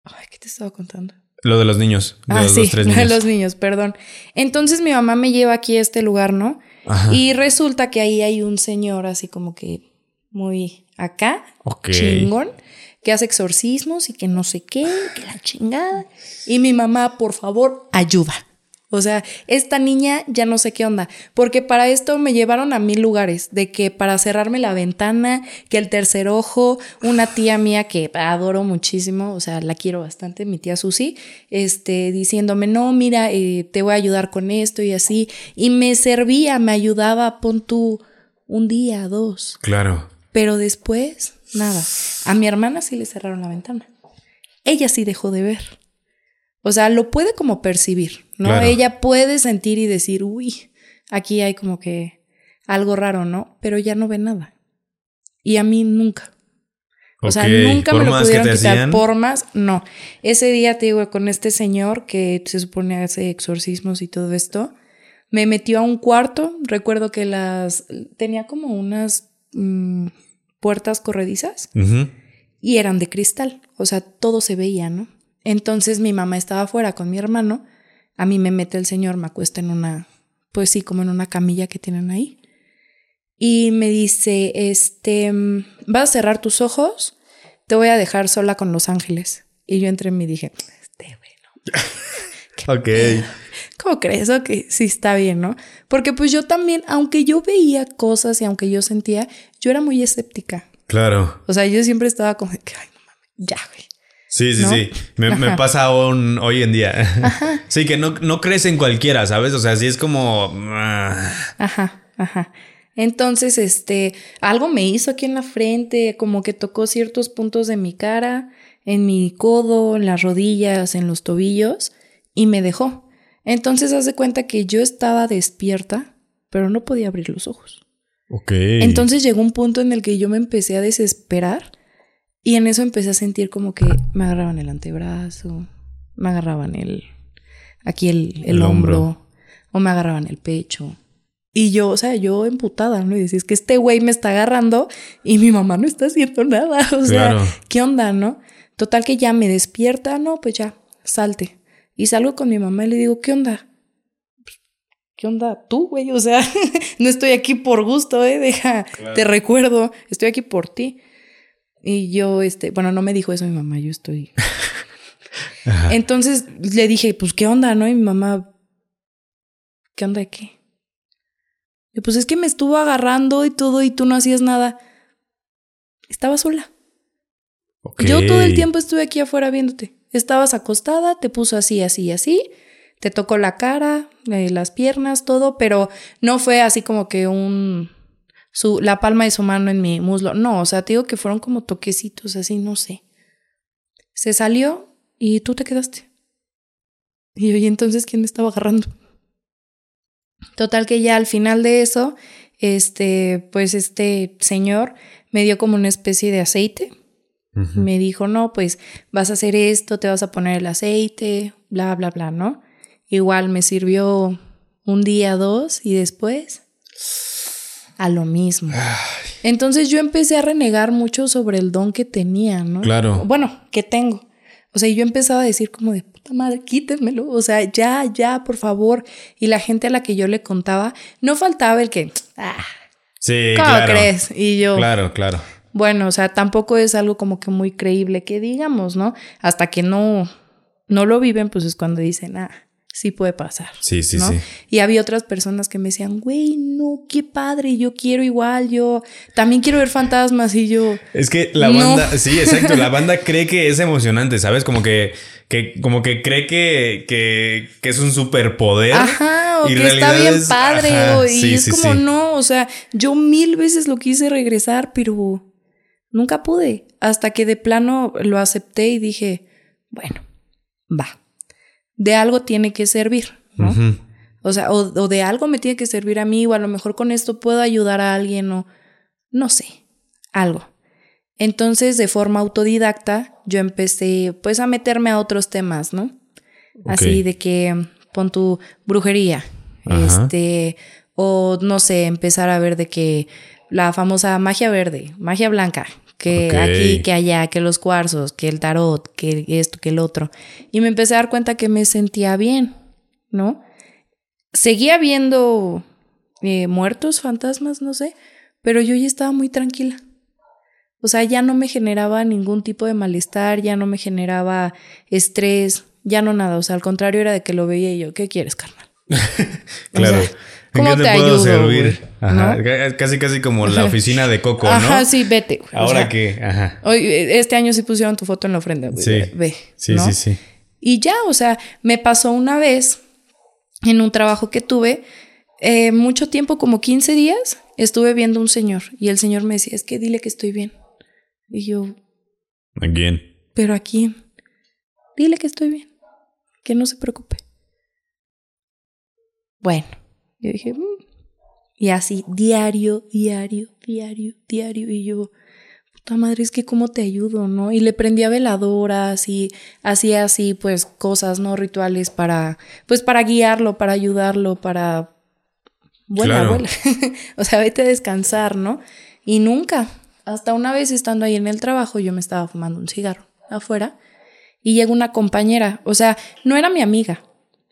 ay, ¿qué te estaba contando? Lo de los niños. De ah, los, sí, los tres *laughs* lo de niños. los niños, perdón. Entonces mi mamá me lleva aquí a este lugar, ¿no? Ajá. Y resulta que ahí hay un señor así como que muy acá, chingón, que hace exorcismos y que no sé qué, que la chingada. Y mi mamá, por favor, ayuda. O sea, esta niña ya no sé qué onda, porque para esto me llevaron a mil lugares, de que para cerrarme la ventana, que el tercer ojo, una tía mía que adoro muchísimo, o sea, la quiero bastante, mi tía Susi, este, diciéndome, no, mira, eh, te voy a ayudar con esto y así, y me servía, me ayudaba, pon tú un día, dos, Claro. pero después, nada. A mi hermana sí le cerraron la ventana. Ella sí dejó de ver. O sea, lo puede como percibir, ¿no? Claro. Ella puede sentir y decir, uy, aquí hay como que algo raro, ¿no? Pero ya no ve nada. Y a mí nunca. O sea, nunca por me lo pudieron quitar. hacían. Por más, no. Ese día, te digo, con este señor que se supone hace exorcismos y todo esto, me metió a un cuarto. Recuerdo que las. tenía como unas mm, puertas corredizas y eran de cristal. O sea, todo se veía, ¿no? Entonces mi mamá estaba afuera con mi hermano. A mí me mete el señor, me acuesta en una, pues sí, como en una camilla que tienen ahí. Y me dice, este, vas a cerrar tus ojos, te voy a dejar sola con los ángeles. Y yo entré en mí y dije, este bueno, *laughs* Ok. ¿cómo crees? Ok, sí está bien, ¿no? Porque pues yo también, aunque yo veía cosas y aunque yo sentía, yo era muy escéptica. Claro. O sea, yo siempre estaba como, ay, no mames, ya, güey. Sí, sí, ¿No? sí. Me, pasa aún hoy en día. *laughs* Sí, que no, no crees en cualquiera, ¿sabes? O sea, sí es como. ah, Ajá, ajá. Entonces, este, algo me hizo aquí en la frente, como que tocó ciertos puntos de mi cara, en mi codo, en las rodillas, en los tobillos, y me dejó. Entonces, haz de cuenta que yo estaba despierta, pero no podía abrir los ojos. Ok. Entonces llegó un punto en el que yo me empecé a desesperar y en eso empecé a sentir como que me agarraban el antebrazo, me agarraban el aquí el, el El hombro, hombro. o me agarraban el pecho. Y yo, o sea, yo emputada, ¿no? Y decía, es que este güey me está agarrando y mi mamá no está haciendo nada. *laughs* O sea, Claro. ¿qué onda, no? Total que ya me despierta, no, pues ya, salte. Y salgo con mi mamá y le digo, ¿qué onda? ¿Qué onda tú, güey? *laughs* O sea, *laughs* no estoy aquí por gusto, ¿eh? Deja, te recuerdo, estoy aquí por ti. Y yo, este, bueno, no me dijo eso mi mamá, yo estoy. *laughs* Entonces le dije, pues, ¿qué onda, no? Y mi mamá, ¿qué onda de qué? Y pues es que me estuvo agarrando y todo y tú no hacías nada. Estaba sola. Yo todo el tiempo estuve aquí afuera viéndote. Estabas acostada, te puso así, así, así. Te tocó la cara, eh, las piernas, todo, pero no fue así como que un. Su, la palma de su mano en mi muslo. No, o sea, te digo que fueron como toquecitos así, no sé. Se salió y tú te quedaste. Y yo, ¿y entonces quién me estaba agarrando? Total que ya al final de eso, este, pues este señor me dio como una especie de aceite. Me dijo, no, pues vas a hacer esto, te vas a poner el aceite, bla, bla, bla, ¿no? Igual me sirvió un día, dos y después a lo mismo. Entonces yo empecé a renegar mucho sobre el don que tenía, ¿no? Claro. Bueno, que tengo. O sea, yo empezaba a decir como de puta madre, quítenmelo. O sea, ya, ya, por favor. Y la gente a la que yo le contaba, no faltaba el que, ah, Sí, ¿cómo claro. crees? Y yo, Claro, claro. bueno, o sea, tampoco es algo como que muy creíble que digamos, ¿no? Hasta que no, no lo viven, pues es cuando dicen, ah, sí puede pasar. Sí, sí, ¿no? sí. Y había otras personas que me decían, güey, no, qué padre, yo quiero igual, yo también quiero ver fantasmas y yo, Es que la No. banda, sí, exacto, la banda *laughs* cree que es emocionante, ¿sabes? Como que, que como que cree que, que, que es un superpoder. ajá, o y que está bien es- padre, ajá, y sí, es sí, como, sí. no, o sea, yo mil veces lo quise regresar, pero nunca pude, hasta que de plano lo acepté y dije, bueno, va, de algo tiene que servir, ¿no? O sea, o, o de algo me tiene que servir a mí, o a lo mejor con esto puedo ayudar a alguien, o no sé, algo. Entonces, de forma autodidacta, yo empecé pues a meterme a otros temas, ¿no? Así de que pon tu brujería, este, o no sé, empezar a ver de que la famosa magia verde, magia blanca, que aquí, que allá, que los cuarzos, que el tarot, que esto, que el otro. Y me empecé a dar cuenta que me sentía bien, ¿no? Seguía viendo eh, muertos, fantasmas, no sé, pero yo ya estaba muy tranquila. O sea, ya no me generaba ningún tipo de malestar, ya no me generaba estrés, ya no nada. O sea, al contrario era de que lo veía y yo, ¿qué quieres, carnal? *laughs* claro. ¿Cómo te, puedo servir? Ajá. Casi, casi como la *laughs* oficina de Coco, ¿no? Ajá, sí, vete. Ahora que, ajá. Hoy, este año sí pusieron tu foto en la ofrenda. Sí. Ve. Sí, sí, sí. Y ya, o sea, me pasó una vez en un trabajo que tuve, eh, mucho tiempo, como 15 días, estuve viendo un señor y el señor me decía, es que dile que estoy bien. Y yo... ¿A quién? ¿Pero a quién? Dile que estoy bien, que no se preocupe. Bueno, yo dije, mm". y así, diario, diario, diario, diario, y yo, puta madre, es que cómo te ayudo, ¿no? Y le prendía veladoras y hacía así, pues, cosas, ¿no? Rituales para, pues, para guiarlo, para ayudarlo, para... Vuela, *laughs* o sea, vete a descansar, ¿no? Y nunca, hasta una vez estando ahí en el trabajo, yo me estaba fumando un cigarro afuera y llega una compañera, o sea, no era mi amiga,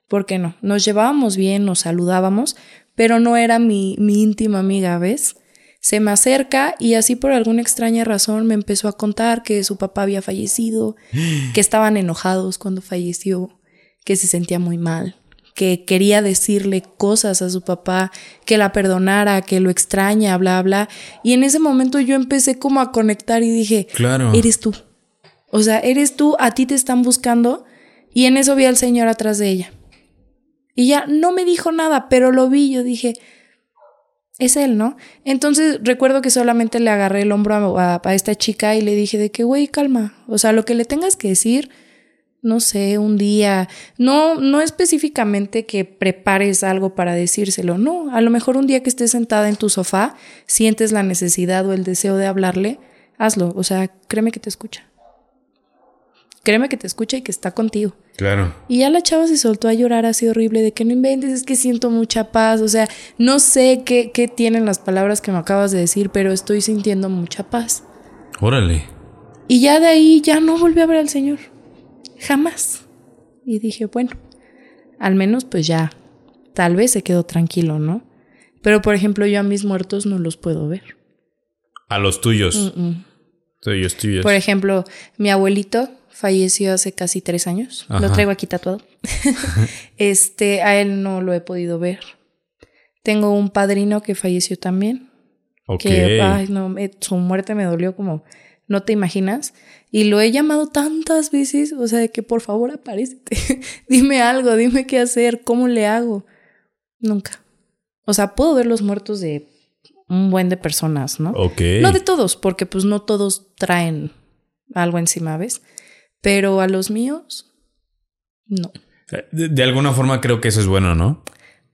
¿por qué no? Nos llevábamos bien, nos saludábamos, pero no era mi, mi íntima amiga, ¿ves? Se me acerca y así por alguna extraña razón me empezó a contar que su papá había fallecido, *gasps* que estaban enojados cuando falleció, que se sentía muy mal, que quería decirle cosas a su papá, que la perdonara, que lo extraña, bla, bla. Y en ese momento yo empecé como a conectar y dije, claro. eres tú. O sea, eres tú, a ti te están buscando. Y en eso vi al Señor atrás de ella. Y ya no me dijo nada, pero lo vi, yo dije, es él, ¿no? Entonces recuerdo que solamente le agarré el hombro a, esta chica y le dije de que, güey, calma. O sea, lo que le tengas que decir no sé, un día, no, no específicamente que prepares algo para decírselo, no, a lo mejor un día que estés sentada en tu sofá, sientes la necesidad o el deseo de hablarle, hazlo, o sea, créeme que te escucha. Créeme que te escucha y que está contigo. Claro. Y ya la chava se soltó a llorar así horrible de que no inventes, es que siento mucha paz, o sea, no sé qué, qué tienen las palabras que me acabas de decir, pero estoy sintiendo mucha paz. Órale. Y ya de ahí ya no volví a ver al Señor. Jamás. Y dije, bueno, al menos pues ya, tal vez se quedó tranquilo, ¿no? Pero por ejemplo, yo a mis muertos no los puedo ver. A los tuyos. Tuyos, tuyos. Por ejemplo, mi abuelito falleció hace casi tres años. Lo traigo aquí tatuado. *laughs* este, a él no lo he podido ver. Tengo un padrino que falleció también. Ok. Que, ay, no, su muerte me dolió como no te imaginas. Y lo he llamado tantas veces, o sea, de que por favor aparecete, *laughs* dime algo, dime qué hacer, cómo le hago. Nunca. O sea, puedo ver los muertos de un buen de personas, ¿no? Ok. No de todos, porque pues no todos traen algo encima, ¿ves? Pero a los míos, no. De, de alguna forma creo que eso es bueno, ¿no?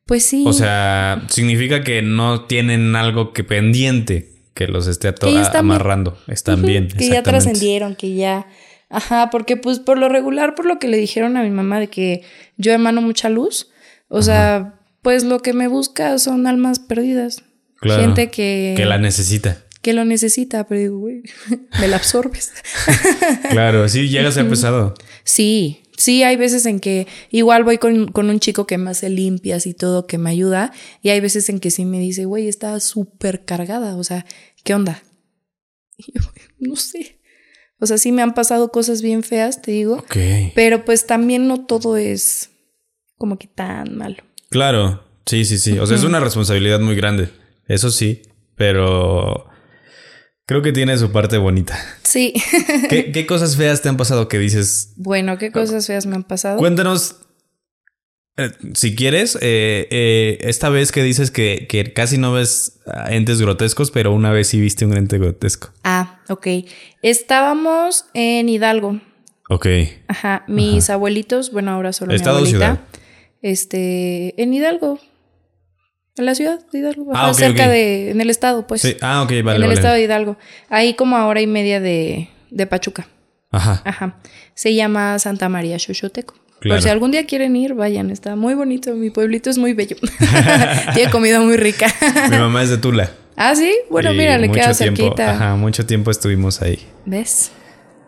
Pues sí. O sea, significa que no tienen algo que pendiente que los esté amarrando. Están bien. Que ya trascendieron, que ya. Ajá, porque pues por lo regular, por lo que le dijeron a mi mamá de que yo emano mucha luz, o sea, pues lo que me busca son almas perdidas. Gente que... Que la necesita. Que lo necesita, pero digo, güey, *laughs* me la absorbes. *laughs* claro, sí, llega a ser pesado. Sí, Sí, hay veces en que igual voy con, con, un chico que me hace limpias y todo, que me ayuda, y hay veces en que sí me dice, güey, está súper cargada, o sea, ¿qué onda? Y yo, no sé. O sea, sí me han pasado cosas bien feas, te digo. Ok. Pero pues también no todo es como que tan malo. Claro, sí, sí, sí. O sea, es una responsabilidad muy grande. Eso sí, pero Creo que tiene su parte bonita. Sí. *laughs* ¿Qué, cosas feas te han pasado que dices? Bueno, ¿qué cosas feas me han pasado? Cuéntanos, eh, si quieres, eh, eh, esta vez que dices que, que, casi no ves entes grotescos, pero una vez sí viste un ente grotesco. Ah, ok. Estábamos en Hidalgo. Ok. Ajá. Mis abuelitos, bueno, ahora solo mi abuelita. Ciudad? Este, en Hidalgo. En la ciudad de Hidalgo. Ah, cerca de. En el estado, pues. Sí. Ah, ok, vale, en el vale. estado de Hidalgo. Ahí como a hora y media de, de Pachuca. Ajá. Ajá. Se llama Santa María Xochoteco. Claro. Por si algún día quieren ir, vayan. Está muy bonito. Mi pueblito es muy bello. *laughs* *laughs* Tiene comida muy rica. *laughs* Mi mamá es de Tula. ah, sí. Bueno, Y mira, le queda tiempo, cerquita. Ajá, mucho tiempo estuvimos ahí. ¿Ves?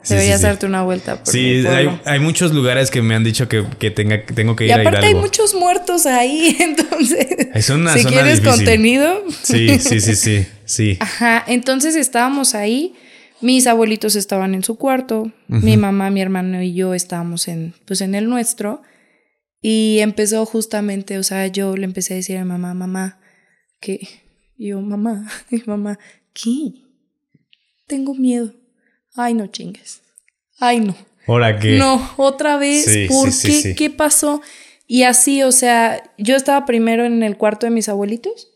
Sí, Deberías sí, sí. darte una vuelta. Por Sí, hay, hay muchos lugares que me han dicho que, que tenga, que tengo que ir Y a aparte hay muchos muertos ahí, *laughs* entonces. Es una si zona quieres difícil. contenido. Sí, sí, sí, sí, sí. *laughs* Ajá, entonces estábamos ahí. Mis abuelitos estaban en su cuarto. Mi mamá, mi hermano y yo estábamos en, pues, en el nuestro. Y empezó justamente, o sea, yo le empecé a decir a mi mamá, mamá, que yo, mamá, y *laughs* mamá, ¿qué? Tengo miedo. Ay, no chingues. Ay, no. Ahora que. No, otra vez, Sí, ¿por sí, qué? sí. ¿Qué pasó? Y así, o sea, yo estaba primero en el cuarto de mis abuelitos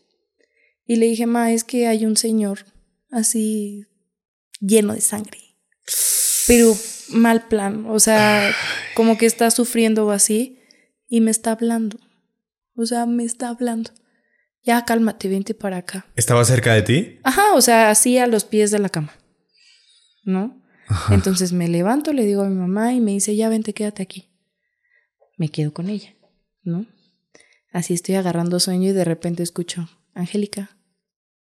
y le dije, ma, es que hay un señor así lleno de sangre, pero mal plan, o sea, como que está sufriendo o así y me está hablando, o sea, me está hablando. Ya cálmate, vente para acá. ¿Estaba cerca de ti? Ajá, o sea, así a los pies de la cama. ¿No? Entonces me levanto, le digo a mi mamá y me dice, ya vente, quédate aquí. Me quedo con ella, ¿no? Así estoy agarrando sueño y de repente escucho, Angélica.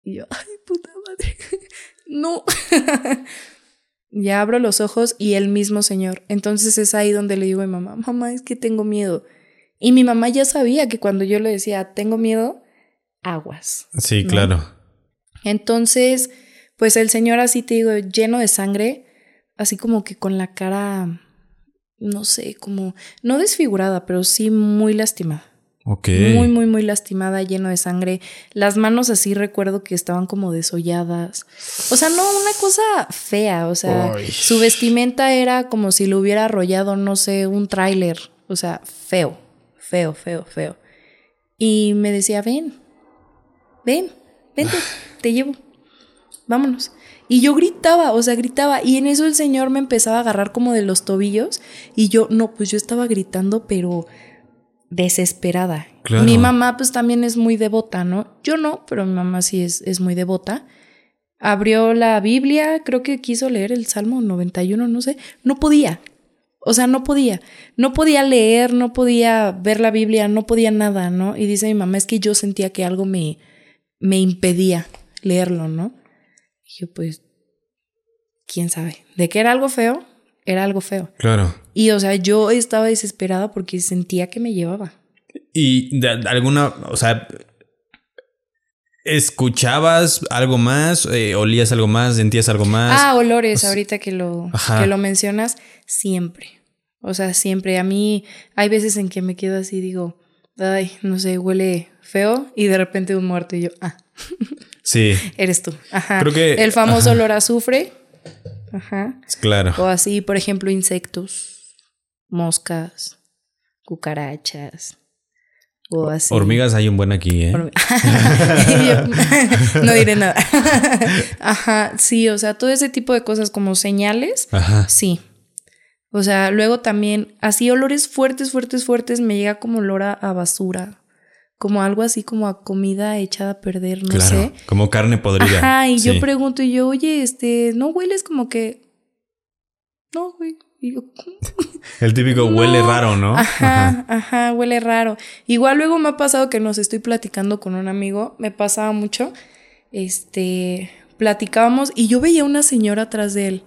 Y yo, ay, puta madre. *laughs* no. *laughs* ya abro los ojos y el mismo señor. Entonces es ahí donde le digo a mi mamá, mamá, es que tengo miedo. Y mi mamá ya sabía que cuando yo le decía, tengo miedo, aguas. Sí, ¿No? claro. Entonces, pues el señor así te digo, lleno de sangre, así como que con la cara, no sé, como, no desfigurada, pero sí muy lastimada. Ok. Muy, muy, muy lastimada, lleno de sangre. Las manos así recuerdo que estaban como desolladas. O sea, no, una cosa fea. O sea, su vestimenta era como si lo hubiera arrollado, no sé, un tráiler. O sea, feo, feo, feo, feo. Y me decía, ven, ven, vente, te llevo, vámonos. Y yo gritaba, o sea, gritaba. Y en eso el señor me empezaba a agarrar como de los tobillos. Y yo, no, pues yo estaba gritando, pero desesperada. Claro. Mi mamá pues también es muy devota, ¿no? Yo no, pero mi mamá sí es, es muy devota. Abrió la Biblia, creo que quiso leer el Salmo 91, no sé. No podía. O sea, no podía. No podía leer, no podía ver la Biblia, no podía nada, ¿no? Y dice mi mamá, es que yo sentía que algo me, me impedía leerlo, ¿no? Y yo, pues, quién sabe. De que era algo feo, era algo feo. Claro. Y, o sea, yo estaba desesperada porque sentía que me llevaba. ¿Y de alguna, o sea, escuchabas algo más, Eh, olías algo más, sentías algo más? Ah, olores, o sea, ahorita que lo, Ajá. que lo mencionas, siempre. O sea, siempre. A mí hay veces en que me quedo así digo, ay, no sé, huele feo y de repente un muerto y yo, ah, *laughs* Sí, eres tú. Ajá. Creo que- El famoso ajá. olor a azufre. Ajá. claro. O así, por ejemplo, insectos, moscas, cucarachas. O así. Hormigas hay un buen aquí, ¿eh? *laughs* No diré nada. *laughs* Ajá, sí, o sea, todo ese tipo de cosas como señales, Ajá. sí. O sea, luego también, así olores fuertes, fuertes, fuertes, me llega como olor a basura, como algo así como a comida echada a perder, no claro. sé. Como carne podrida. Ajá, y Sí. yo pregunto, y yo, oye, este, ¿no hueles como que? No, güey. Y yo, *laughs* El típico huele raro, ¿no? Ajá, ajá, huele raro. Igual luego me ha pasado que nos estoy platicando con un amigo, me pasaba mucho, este, platicábamos y yo veía una señora atrás de él.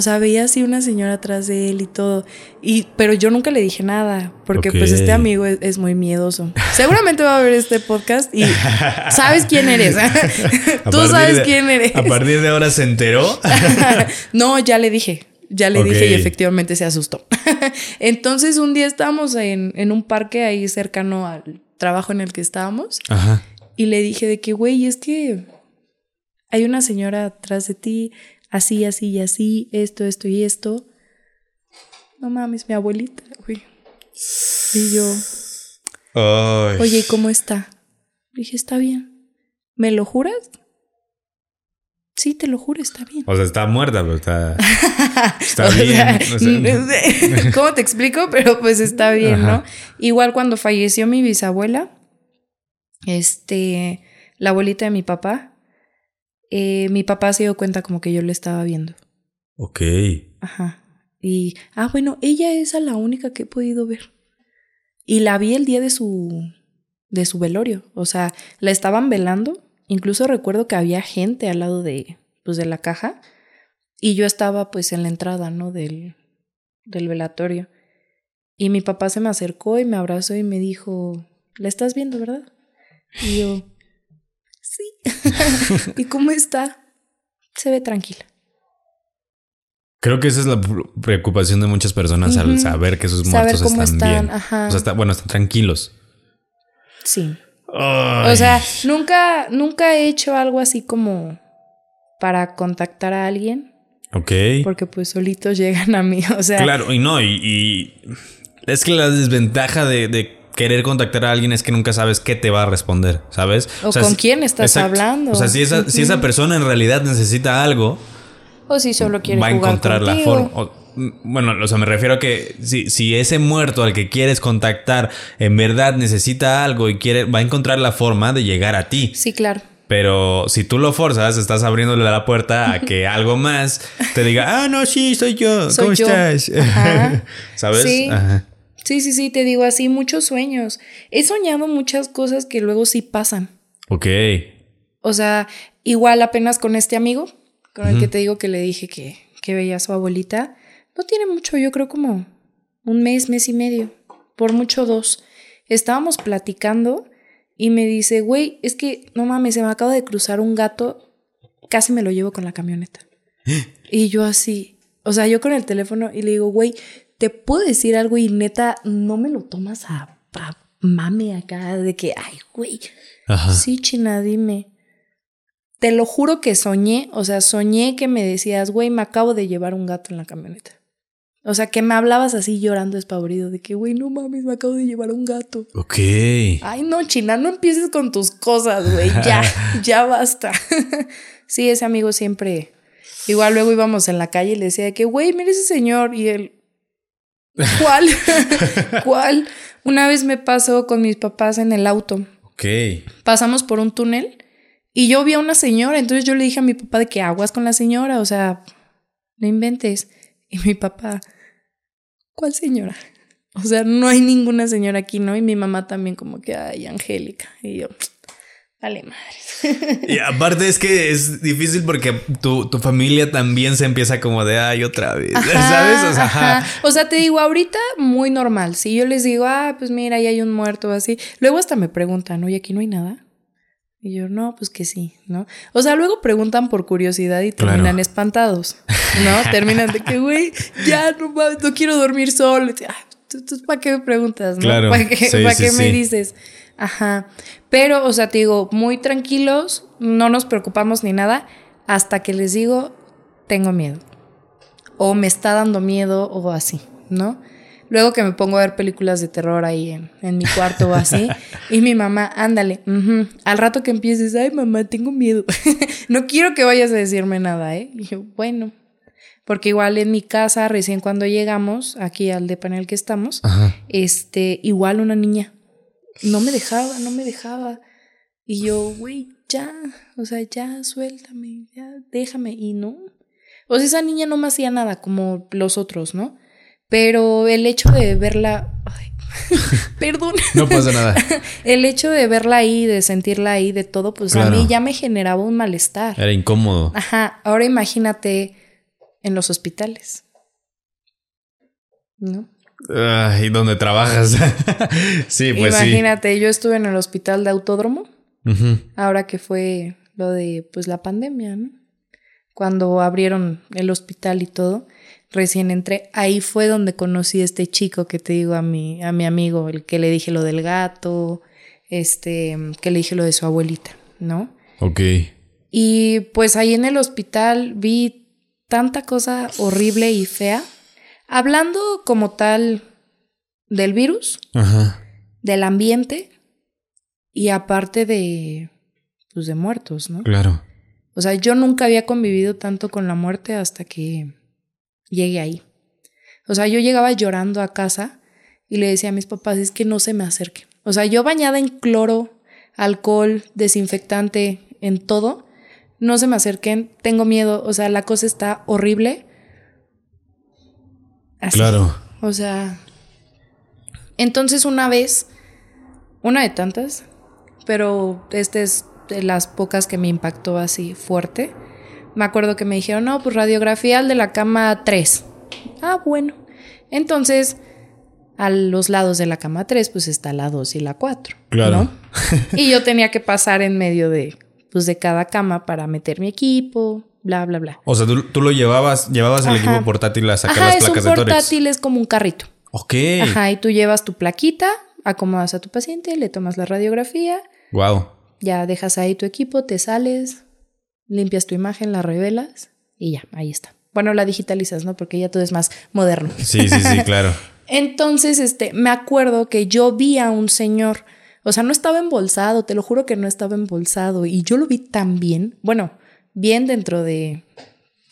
O sea, veía así una señora atrás de él y todo. Y, pero yo nunca le dije nada, porque pues Ok. este amigo es, es muy miedoso. Seguramente va a ver este podcast y *laughs* sabes quién eres. *laughs* Tú sabes de- quién eres. A partir de ahora se enteró. *laughs* no, ya le dije. Ya le dije y efectivamente se asustó. Entonces un día estábamos en, en un parque ahí cercano al trabajo en el que estábamos Ajá. y le dije de que, güey, es que hay una señora atrás de ti, así, así y así, esto, esto y esto. No mames, mi abuelita, güey. Y yo, Ay. oye, ¿y cómo está? Le dije, está bien. ¿Me lo juras? Sí, te lo juro, está bien. O sea, está muerta, pero está. *laughs* Está O bien. sea, o sea, *laughs* ¿Cómo te explico? Pero pues está bien, ¿no? Igual cuando falleció mi bisabuela, este, la abuelita de mi papá, eh, mi papá se dio cuenta como que yo le estaba viendo. Ok. Ajá. Y, ah, bueno, ella es a la única que he podido ver. Y la vi el día de su, de su velorio. O sea, la estaban velando. Incluso recuerdo que había gente al lado de, pues, de la caja. Y yo estaba, pues, en la entrada, ¿no? Del, del velatorio. Y mi papá se me acercó y me abrazó y me dijo, ¿la estás viendo, verdad? Y yo, sí. *laughs* ¿Y cómo está? Se ve tranquila. Creo que esa es la pr- preocupación de muchas personas al saber que sus Saber muertos están, están, bien. ajá. O sea, está- bueno, están tranquilos. Sí. Ay. O sea, nunca, nunca he hecho algo así como para contactar a alguien, Ok. porque pues solitos *laughs* llegan a mí. O sea, Claro, y no, y, y es que la desventaja de, de querer contactar a alguien es que nunca sabes qué te va a responder, ¿sabes? O con si- quién estás hablando. O sea, si esa, si esa persona en realidad necesita algo, o si solo quiere va a jugar encontrar la forma. o- mm, bueno, o sea, me refiero a que si, si ese muerto al que quieres contactar en verdad necesita algo y quiere, va a encontrar la forma de llegar a ti. Sí, claro. Pero si tú lo forzas, estás abriéndole la puerta a que *laughs* algo más te diga, ah, no, sí, soy yo. Soy ¿Cómo yo". estás? Ajá. *laughs* ¿Sabes? Sí. Ajá. Sí, sí, sí, te digo así, muchos sueños. He soñado muchas cosas que luego sí pasan. Ok. O sea, igual apenas con este amigo, con el que te digo que le dije que, que veía a su abuelita, no tiene mucho, yo creo como un mes, mes y medio, por mucho dos. Estábamos platicando y me dice, güey, es que no mames, se me acaba de cruzar un gato, casi me lo llevo con la camioneta. *gasps* y yo así, o sea, yo con el teléfono y le digo, güey, te puedo decir algo y neta, no me lo tomas a, a mame acá de que, ay, güey, Ajá. Sí, China, dime. Te lo juro que soñé, o sea, soñé que me decías, güey, me acabo de llevar un gato en la camioneta. O sea, que me hablabas así llorando despavorido de que, güey, no mames, me acabo de llevar un gato. Ok. Ay, no, China, no empieces con tus cosas, güey, ya, *laughs* ya basta. sí, ese amigo siempre, igual luego íbamos en la calle y le decía de que, güey, mira ese señor y él, ¿cuál? *laughs* ¿Cuál? Una vez me pasó con mis papás en el auto Ok. pasamos por un túnel y yo vi a una señora, entonces yo le dije a mi papá de que aguas con la señora, o sea, no inventes. Y mi papá, ¿cuál señora? O sea, no hay ninguna señora aquí, ¿no? Y mi mamá también como que, ay, Angélica. Y yo, dale madre. Y aparte es que es difícil porque tu, tu familia también se empieza como de, ay, otra vez. ¿Sabes? O sea, ajá. O sea, te digo, ahorita muy normal. Si yo les digo, ah, pues mira, ahí hay un muerto o así. Luego hasta me preguntan, oye, aquí no hay nada. Y yo, no, pues que sí, ¿no? O sea, luego preguntan por curiosidad y terminan Claro. espantados, ¿no? *laughs* terminan de que, güey, ya no no quiero dormir solo. Ah, ¿tú, tú para qué me preguntas, no? Claro. ¿Para qué, Sí, para sí, qué me dices? Ajá. Pero, o sea, te digo, muy tranquilos, no nos preocupamos ni nada, hasta que les digo, tengo miedo. O me está dando miedo o así, ¿no? Luego que me pongo a ver películas de terror ahí en, en mi cuarto o así, *laughs* y mi mamá, ándale, al rato que empieces, ay mamá, tengo miedo, *laughs* no quiero que vayas a decirme nada, ¿eh? Y yo, bueno, porque igual en mi casa, recién cuando llegamos, aquí al depa en el que estamos, Ajá. este, igual una niña, no me dejaba, no me dejaba, y yo, güey, ya, o sea, ya, suéltame, ya, déjame, y no, o sea, esa niña no me hacía nada como los otros, ¿no? Pero el hecho de verla. Ay, *laughs* perdón. No pasa nada. *laughs* El hecho de verla ahí, de sentirla ahí, de todo, pues a mí ya me generaba un malestar. Era incómodo. Ajá. Ahora imagínate en los hospitales. ¿No? Ay, ¿dónde trabajas? *laughs* sí, pues imagínate, yo estuve en el hospital de autódromo, ahora que fue lo de pues la pandemia, ¿no? Cuando abrieron el hospital y todo, recién entré, ahí fue donde conocí a este chico que te digo a mi, a mi amigo, el que le dije lo del gato, este, que le dije lo de su abuelita, ¿no? Ok. Y pues ahí en el hospital vi tanta cosa horrible y fea, hablando como tal del virus, Ajá. del ambiente y aparte de, pues de muertos, ¿no? Claro. O sea, yo nunca había convivido tanto con la muerte hasta que llegué ahí. O sea, yo llegaba llorando a casa y le decía a mis papás, es que no se me acerquen. O sea, yo bañada en cloro, alcohol, desinfectante, en todo. No se me acerquen, tengo miedo, o sea, la cosa está horrible. Así. Claro. O sea, entonces una vez, una de tantas, pero esta es de las pocas que me impactó así fuerte. Me acuerdo que me dijeron, no, pues radiografía al de la cama 3. Ah, bueno. Entonces, a los lados de la cama 3, pues está la 2 y la 4. Claro. ¿no? y yo *laughs* tenía que pasar en medio de, pues, de cada cama para meter mi equipo, bla, bla, bla. O sea, tú, tú lo llevabas, llevabas el equipo portátil a sacar Ajá, las un placas de tórax. portátil, es como un carrito. Ok. Ajá, y tú llevas tu plaquita, acomodas a tu paciente, le tomas la radiografía, Wow. ya dejas ahí tu equipo, te sales, limpias tu imagen, la revelas y ya, ahí está. Bueno, la digitalizas, ¿no? Porque ya todo es más moderno. Sí, sí, sí, *laughs* claro. Entonces, este, me acuerdo que yo vi a un señor, o sea, no estaba embolsado, te lo juro que no estaba embolsado, y yo lo vi tan bien, bueno, bien dentro de,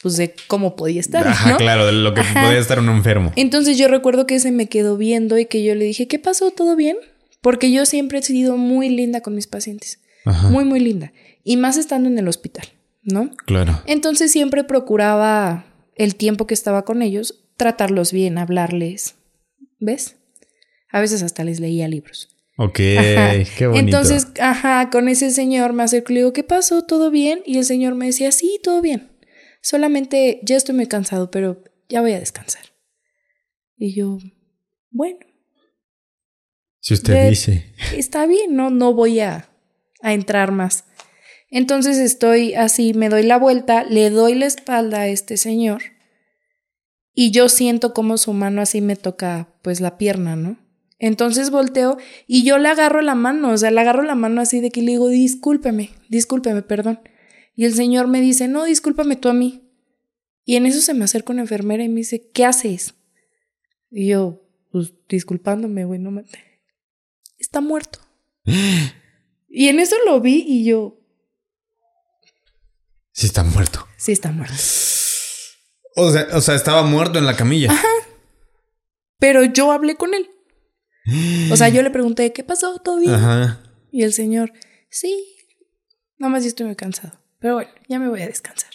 pues, de cómo podía estar, Ajá, ¿no? claro, de lo que Ajá. podía estar un enfermo. Entonces yo recuerdo que se me quedó viendo y que yo le dije, ¿qué pasó? ¿Todo bien? Porque yo siempre he sido muy linda con mis pacientes, Ajá. muy, muy linda, y más estando en el hospital, ¿no? Claro. Entonces siempre procuraba el tiempo que estaba con ellos, tratarlos bien, hablarles, ¿ves? A veces hasta les leía libros. Ok, Ajá. *laughs* qué bonito. Entonces, ajá, con ese señor me acerco y le digo, ¿qué pasó? ¿Todo bien? Y el señor me decía, sí, todo bien. Solamente ya estoy muy cansado, pero ya voy a descansar. Y yo, bueno, si usted de- dice. está bien, no, no voy a, a entrar más. Entonces estoy así, me doy la vuelta, le doy la espalda a este señor y yo siento como su mano así me toca pues la pierna, ¿no? Entonces volteo y yo le agarro la mano, o sea, le agarro la mano así de que le digo, discúlpeme, discúlpeme, perdón. Y el señor me dice, no, discúlpame tú a mí. Y en eso se me acerca una enfermera y me dice, ¿qué haces? Y yo, pues disculpándome, güey, no me... *gasps* Está muerto. Y en eso lo vi y yo, Sí, está muerto. sí está muerto. O sea, o sea, estaba muerto en la camilla. Pero yo hablé con él. O sea, yo le pregunté, ¿qué pasó? ¿Todo bien? Ajá. Y el señor, sí, nada más yo estoy muy cansado. Pero bueno, ya me voy a descansar.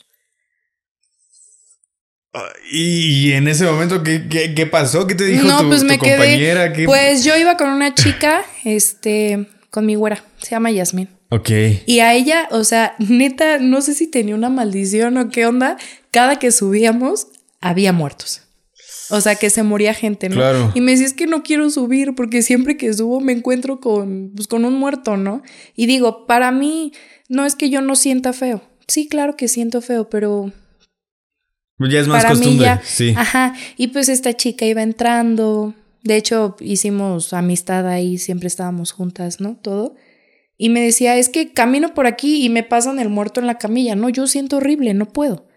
Y en ese momento, ¿qué, qué, qué pasó? ¿Qué te dijo no, tu, pues tu me compañera? quedé. ¿Qué- Pues yo iba con una chica, este, con mi güera, se llama Yasmín. Ok. Y a ella, o sea, neta, no sé si tenía una maldición o qué onda, cada que subíamos había muertos. O sea, que se moría gente, ¿no? Claro. Y me decía, es que no quiero subir porque siempre que subo me encuentro con, pues, con un muerto, ¿no? Y digo, para mí, no es que yo no sienta feo. Sí, claro que siento feo, pero Ya es más para mí costumbre. ya. Sí. Ajá. Y pues esta chica iba entrando. De hecho, hicimos amistad ahí, siempre estábamos juntas, ¿no? Todo. Y me decía, es que camino por aquí y me pasan el muerto en la camilla. No, yo siento horrible, no puedo.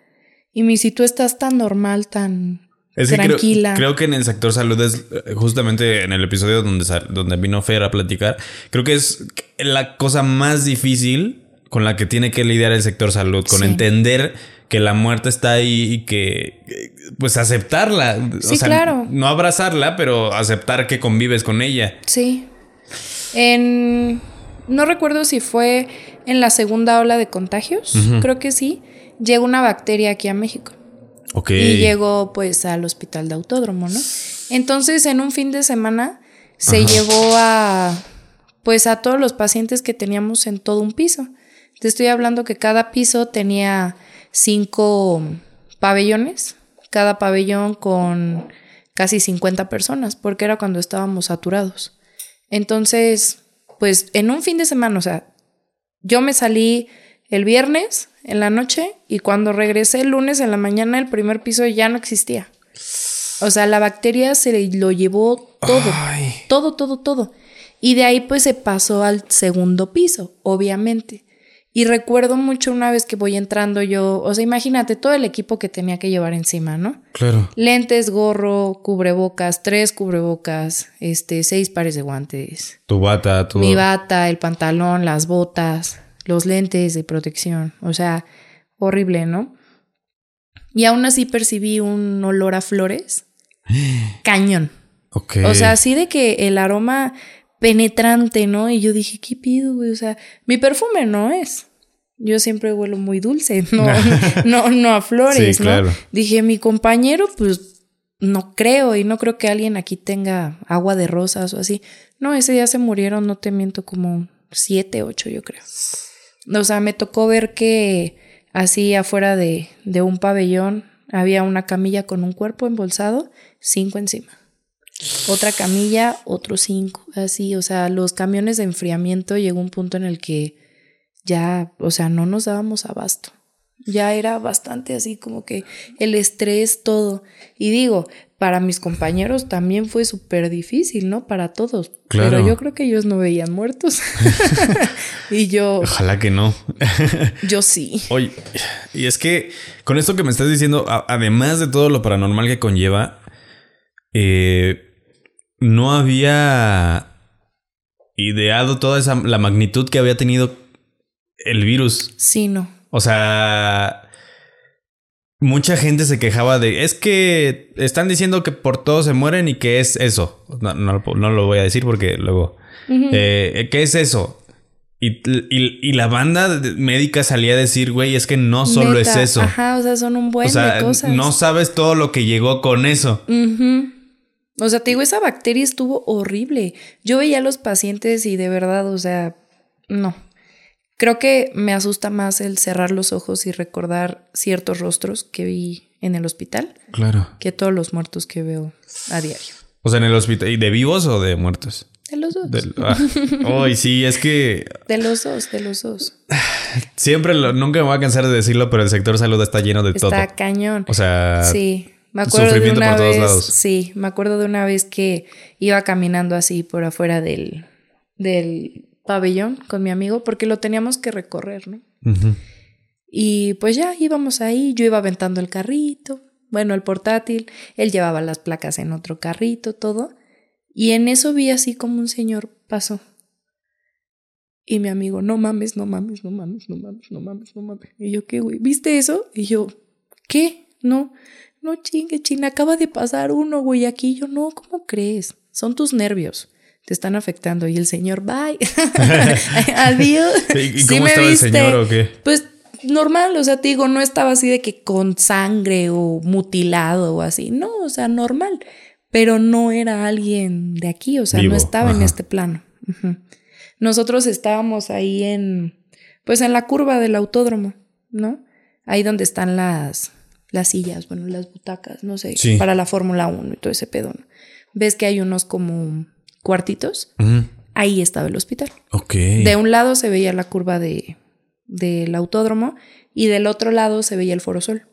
Y me dice, si tú estás tan normal, tan Es que creo, tranquila. creo que en el sector salud es eh, justamente en el episodio donde, donde vino Fer a platicar. Creo que es la cosa más difícil con la que tiene que lidiar el sector salud, con Sí. entender que la muerte está ahí y que, eh, pues, aceptarla. Sí, claro. No abrazarla, pero aceptar que convives con ella. Sí. En. No recuerdo si fue en la segunda ola de contagios. Creo que sí. Llegó una bacteria aquí a México. Y llegó pues al hospital de autódromo, ¿no? Entonces en un fin de semana se llevó a pues a todos los pacientes que teníamos en todo un piso. Te estoy hablando que cada piso tenía cinco pabellones, cada pabellón con casi 50 personas, porque era cuando estábamos saturados. Entonces, pues en un fin de semana, o sea, yo me salí el viernes en la noche y cuando regresé el lunes en la mañana el primer piso ya no existía. O sea, la bacteria se lo llevó todo, Ay. todo, todo, todo. Y de ahí pues se pasó al segundo piso, obviamente. Y recuerdo mucho una vez que voy entrando yo, o sea, imagínate todo el equipo que tenía que llevar encima, ¿no? Claro. Lentes, gorro, cubrebocas, tres cubrebocas, este, seis pares de guantes, Tu bata, tu. mi bata, el pantalón, las botas, los lentes de protección. O sea, horrible, ¿no? Y aún así percibí un olor a flores. *gasps* Cañón. Ok. O sea, así de que el aroma penetrante, ¿no? Y yo dije, ¿qué pido, güey? O sea, mi perfume no es. Yo siempre huelo muy dulce, *laughs* no, *laughs* no, no a flores, Sí, ¿no? claro. Dije, mi compañero, pues no creo, y no creo que alguien aquí tenga agua de rosas o así. No, ese día se murieron, no te miento, como siete, ocho, yo creo. O sea, me tocó ver que así afuera de, de un pabellón había una camilla con un cuerpo embolsado, cinco encima. Otra camilla, otros cinco, así, o sea, los camiones de enfriamiento llegó un punto en el que ya, o sea, no nos dábamos abasto. Ya era bastante así como que el estrés, todo. Y digo, para mis compañeros también fue súper difícil, ¿no? Para todos. Claro. Pero yo creo que ellos no veían muertos. *laughs* *laughs* y yo, Ojalá que no. *laughs* yo sí. Oye, y es que con esto que me estás diciendo, además de todo lo paranormal que conlleva, eh, no había ideado toda esa la magnitud que había tenido el virus. Sí, no. O sea, mucha gente se quejaba de es que están diciendo que por todo se mueren y que es eso. No, no, no lo voy a decir porque luego. Eh, ¿Qué es eso? Y, y- y la banda médica salía a decir, güey, es que no solo Neta, es eso. Ajá, o sea, son un buen o sea, de cosas. no sabes todo lo que llegó con eso. Ujú. O sea, te digo, esa bacteria estuvo horrible. Yo veía a los pacientes y de verdad, o sea, no. Creo que me asusta más el cerrar los ojos y recordar ciertos rostros que vi en el hospital Claro. que todos los muertos que veo a diario. O sea, en el hospital. ¿Y de vivos o de muertos? De los dos. Del- ah. Ay, sí, es que *laughs* De los dos, de los dos. *sighs* siempre, lo- nunca me voy a cansar de decirlo, pero el sector salud está lleno de todo. Está cañón. O sea, Sí, me acuerdo de sufrimiento una por todos vez. lados. Sí, me acuerdo de una vez que iba caminando así por afuera del, del pabellón con mi amigo porque lo teníamos que recorrer, ¿no? Y pues ya íbamos ahí, yo iba aventando el carrito, bueno, el portátil, él llevaba las placas en otro carrito, todo. Y en eso vi así como un señor pasó. Y mi amigo, no mames, no mames, no mames, no mames, no mames, no mames. Y yo, ¿qué, güey? ¿Viste eso? Y yo, ¿qué? No, no chingue, china, acaba de pasar uno, güey, aquí. Y yo, no, ¿cómo crees? Son tus nervios. Te están afectando. Y el señor, bye. *laughs* Adiós. ¿Y, y Sí cómo me estaba el viste. señor o qué? Pues normal, o sea, te digo, no estaba así de que con sangre o mutilado o así, no, o sea, normal, pero no era alguien de aquí, o sea, Vivo, no estaba en este plano. Nosotros estábamos ahí en, pues en la curva del autódromo, ¿no? Ahí donde están las, las sillas, bueno, las butacas, no sé, Sí. para la Fórmula 1 y todo ese pedo. ¿no? Ves que hay unos como cuartitos, ahí estaba el hospital. Ok. De un lado se veía la curva de, del autódromo y del otro lado se veía el Foro Sol.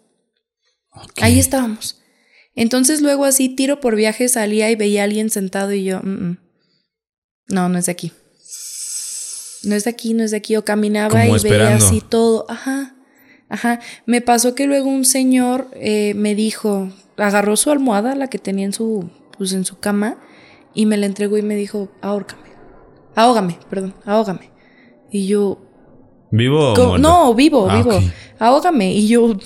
Ok. Ahí estábamos. Entonces luego así tiro por viaje salía y veía a alguien sentado y yo, "Mm, mm. no, no es de aquí. No es de aquí, no es de aquí. O caminaba Como y veía así todo. Ajá, ajá. Me pasó que luego un señor eh, me dijo, agarró su almohada, la que tenía en su, pues en su cama, y me la entregó y me dijo, ahórcame. Ahógame, perdón, ahógame. Y yo, ¿Vivo o? No, vivo, Ah, vivo. ok. Ahógame. Y yo,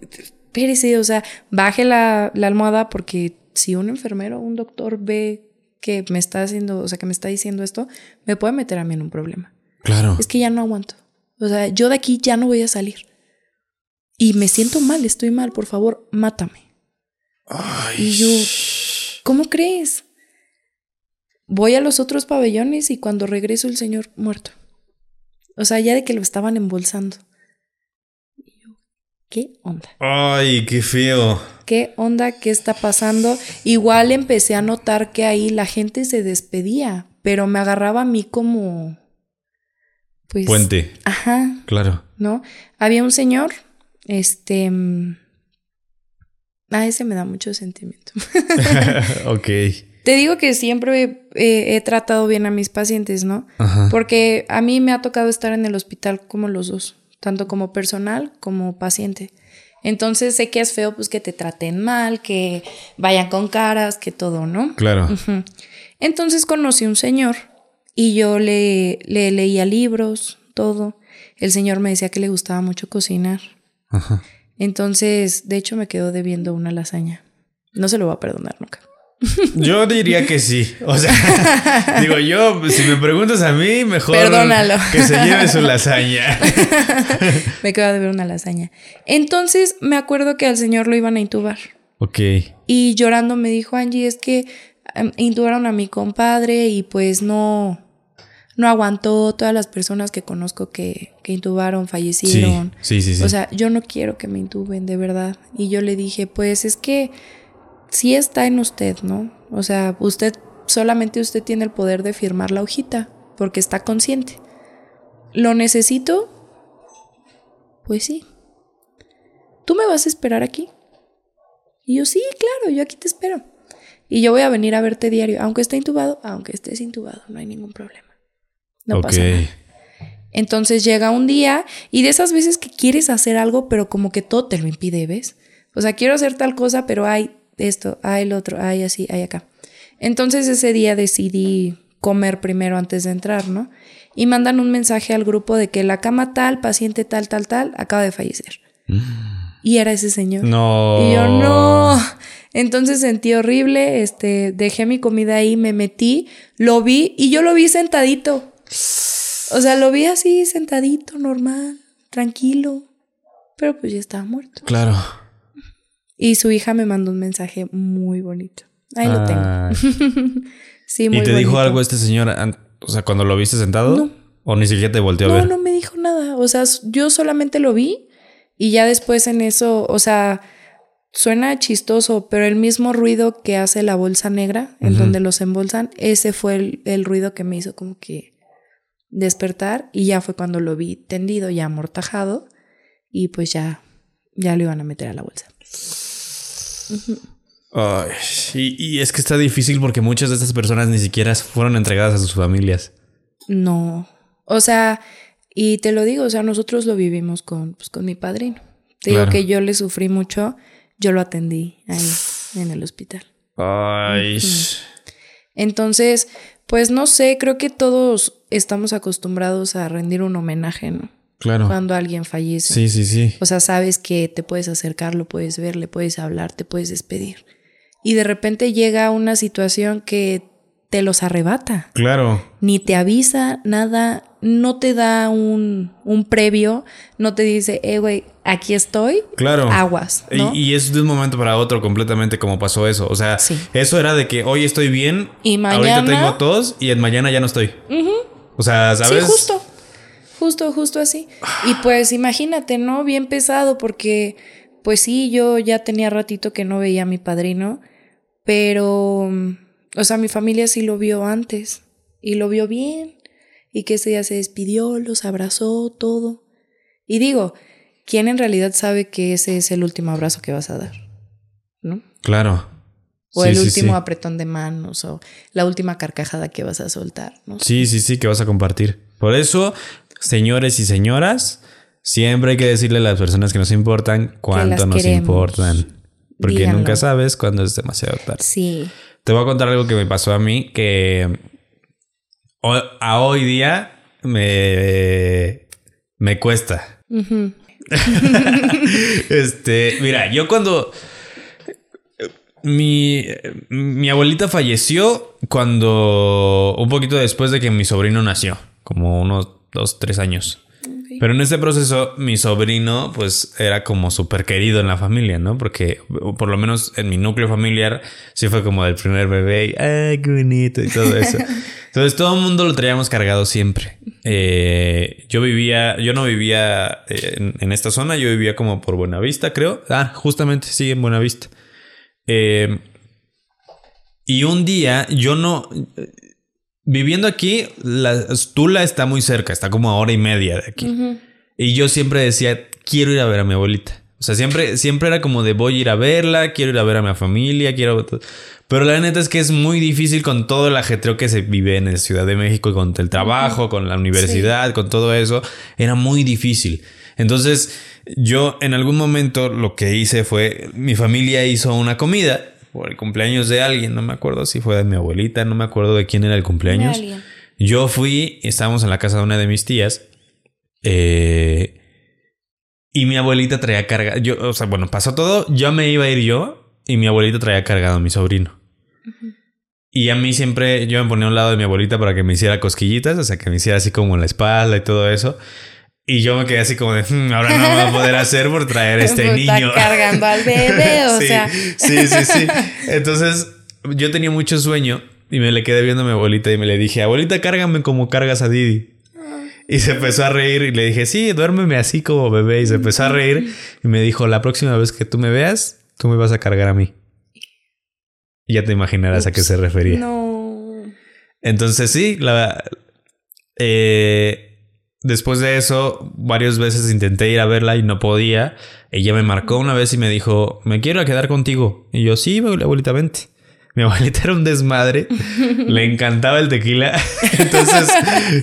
espérese, o sea, baje la, la almohada porque si un enfermero o un doctor ve que me está haciendo, o sea, que me está diciendo esto, me puede meter a mí en un problema. Claro. Es que ya no aguanto. O sea, yo de aquí ya no voy a salir. Y me siento mal, estoy mal, por favor, mátame. Y yo, ¿cómo crees? Voy a los otros pabellones y cuando regreso el señor muerto. O sea, ya de que lo estaban embolsando. ¿qué onda? Ay, qué feo. ¿Qué onda? ¿Qué está pasando? Igual empecé a notar que ahí la gente se despedía, pero me agarraba a mí como... Pues... Puente. Ajá, Claro. ¿no? Había un señor, este... mm, A ese me da mucho sentimiento. *laughs* ok. Te digo que siempre eh, he tratado bien a mis pacientes, ¿no? Ajá. Porque a mí me ha tocado estar en el hospital como los dos, tanto como personal como paciente. Entonces sé que es feo pues que te traten mal, que vayan con caras, que todo, ¿no? Claro. Entonces conocí un señor y yo le, le leía libros, todo. El señor me decía que le gustaba mucho cocinar. Ajá. Entonces, de hecho, me quedó debiendo una lasaña. No se lo voy a perdonar nunca. Yo diría que sí. O sea, *laughs* digo yo, si me preguntas a mí, mejor Perdónalo. que se lleve su lasaña. *laughs* Me acaba de ver una lasaña. Entonces me acuerdo que al señor lo iban a intubar. Ok. Y llorando me dijo, Angie, es que em, intubaron a mi compadre y pues no, no aguantó. Todas las personas que conozco que, que intubaron fallecieron. Sí, sí, sí. O sea, yo no quiero que me intuben, de verdad. Y yo le dije, pues es que sí está en usted, ¿no? O sea, usted, solamente usted tiene el poder de firmar la hojita, porque está consciente. ¿Lo necesito? Pues sí. ¿Tú me vas a esperar aquí? Y yo, sí, claro, yo aquí te espero. Y yo voy a venir a verte diario, aunque esté intubado, aunque estés intubado, no hay ningún problema. No pasa nada. Entonces llega un día y de esas veces que quieres hacer algo, pero como que todo te lo impide, ¿ves? O sea, quiero hacer tal cosa, pero hay esto, hay el otro, hay así, hay acá. Entonces ese día decidí comer primero antes de entrar, ¿no? Y mandan un mensaje al grupo de que la cama tal, paciente tal, tal, tal, acaba de fallecer. Y era ese señor. No. Y yo no. Entonces sentí horrible, este, dejé mi comida ahí, me metí, lo vi y yo lo vi sentadito. O sea, lo vi así sentadito, normal, tranquilo. Pero pues ya estaba muerto. Claro. Y su hija me mandó un mensaje muy bonito. Ahí lo tengo. *laughs* Sí, muy ¿Y te dijo bonito. algo este señor, o sea, cuando lo viste sentado? No. ¿O ni siquiera te volteó a No, ver? no me dijo nada. O sea, yo solamente lo vi y ya después en eso, o sea, suena chistoso, pero el mismo ruido que hace la bolsa negra, en donde los embolsan, ese fue el, el ruido que me hizo como que despertar y ya fue cuando lo vi tendido, ya amortajado y pues ya, ya lo iban a meter a la bolsa. Ay, y, y es que está difícil porque muchas de estas personas ni siquiera fueron entregadas a sus familias. No, o sea, y te lo digo, o sea, nosotros lo vivimos con, pues, con mi padrino. Te Claro. digo que yo le sufrí mucho, yo lo atendí ahí en el hospital. Ay. Entonces, pues no sé, creo que todos estamos acostumbrados a rendir un homenaje, ¿no? Claro. Cuando alguien fallece. Sí, sí, sí. O sea, sabes que te puedes acercar, lo puedes ver, le puedes hablar, te puedes despedir. Y de repente llega una situación que te los arrebata. Claro. Ni te avisa nada, no te da un, un previo, no te dice, eh, güey, aquí estoy, Claro. aguas, ¿no? Y, y es de un momento para otro completamente como pasó eso. O sea, Sí. eso era de que hoy estoy bien, Y ahorita mañana- tengo tos y en mañana ya no estoy. O sea, ¿sabes? Sí, justo. Justo, justo así. Y pues imagínate, ¿no? Bien pesado porque, pues sí, yo ya tenía ratito que no veía a mi padrino, pero, o sea, mi familia sí lo vio antes y lo vio bien y que ese día se despidió, los abrazó, todo. Y digo, ¿quién en realidad sabe que ese es el último abrazo que vas a dar? ¿No? Claro. O Sí, el sí, último sí. apretón de manos o la última carcajada que vas a soltar, ¿no? Sí, sí, sí, que vas a compartir. Por eso, señores y señoras, siempre hay que decirle a las personas que nos importan cuánto nos queremos. importan. Porque Díganlo. nunca sabes cuándo es demasiado tarde. Sí. Te voy a contar algo que me pasó a mí que a hoy día me, me cuesta. *laughs* Este, mira, yo cuando mi, mi abuelita falleció cuando un poquito después de que mi sobrino nació, como unos dos, tres años. Pero en este proceso mi sobrino pues era como súper querido en la familia, ¿no? Porque por lo menos en mi núcleo familiar sí fue como del primer bebé y ¡ay, qué bonito! y todo eso. *laughs* Entonces todo el mundo lo traíamos cargado siempre. Eh, yo vivía, yo no vivía eh, en, en esta zona, yo vivía como por Buenavista, creo. Ah, justamente, sí, en Buenavista. Eh, y un día yo no... Viviendo aquí, la, Tula está muy cerca, está como a hora y media de aquí. Y yo siempre decía, quiero ir a ver a mi abuelita. O sea, siempre, siempre era como de voy a ir a verla, quiero ir a ver a mi familia, quiero... Pero la neta es que es muy difícil con todo el ajetreo que se vive en la Ciudad de México, con el trabajo, con la universidad, con todo eso. Era muy difícil. Entonces, yo en algún momento lo que hice fue, mi familia hizo una comida por el cumpleaños de alguien, no me acuerdo si fue de mi abuelita, no me acuerdo de quién era el cumpleaños. Yo fui, estábamos en la casa de una de mis tías. eh, y mi abuelita traía cargado. Yo, o sea, bueno, pasó todo. Yo me iba a ir yo. Y mi abuelita traía cargado a mi sobrino. Y a mí siempre, yo me ponía a un lado de mi abuelita para que me hiciera cosquillitas, o sea, que me hiciera así como en la espalda y todo eso. Y yo me quedé así como de, "Hmm, ahora no va a poder hacer por traer *laughs* este Puta, niño. cargando al *laughs* bebé, o sí, sea. Sí, sí, sí. Entonces, yo tenía mucho sueño y me le quedé viendo a mi abuelita y me le dije, abuelita, cárgame como cargas a Didi. Y se empezó a reír y le dije, sí, duérmeme así como bebé. Y se empezó a reír y me dijo, la próxima vez que tú me veas, tú me vas a cargar a mí. Y ya te imaginarás a qué se refería. No. Entonces sí, la, eh, después de eso, varias veces intenté ir a verla y no podía. Ella me marcó una vez y me dijo, me quiero quedar contigo. Y yo, sí, abuelita, vente. Mi abuelita era un desmadre, *laughs* le encantaba el tequila, *laughs* entonces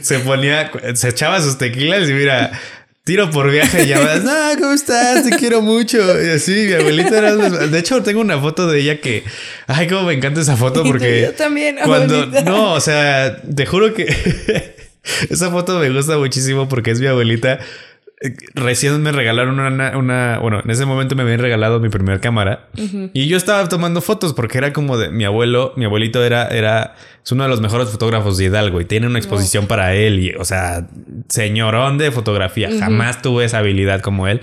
se ponía, se echaba sus tequilas y mira, tiro por viaje y llamadas, no, ¿cómo estás? Te quiero mucho. Y así, mi abuelita era un desmadre. De hecho, tengo una foto de ella que, ay, cómo me encanta esa foto *laughs* porque... Yo también, Cuando, no, o sea, te juro que esa foto me gusta muchísimo porque es mi abuelita. Eh, Recién me regalaron una, una, bueno, en ese momento me habían regalado mi primera cámara y yo estaba tomando fotos porque era como de mi abuelo, mi abuelito era, era, es uno de los mejores fotógrafos de Hidalgo y tiene una exposición para él y, o sea, señorón de fotografía. Jamás tuve esa habilidad como él,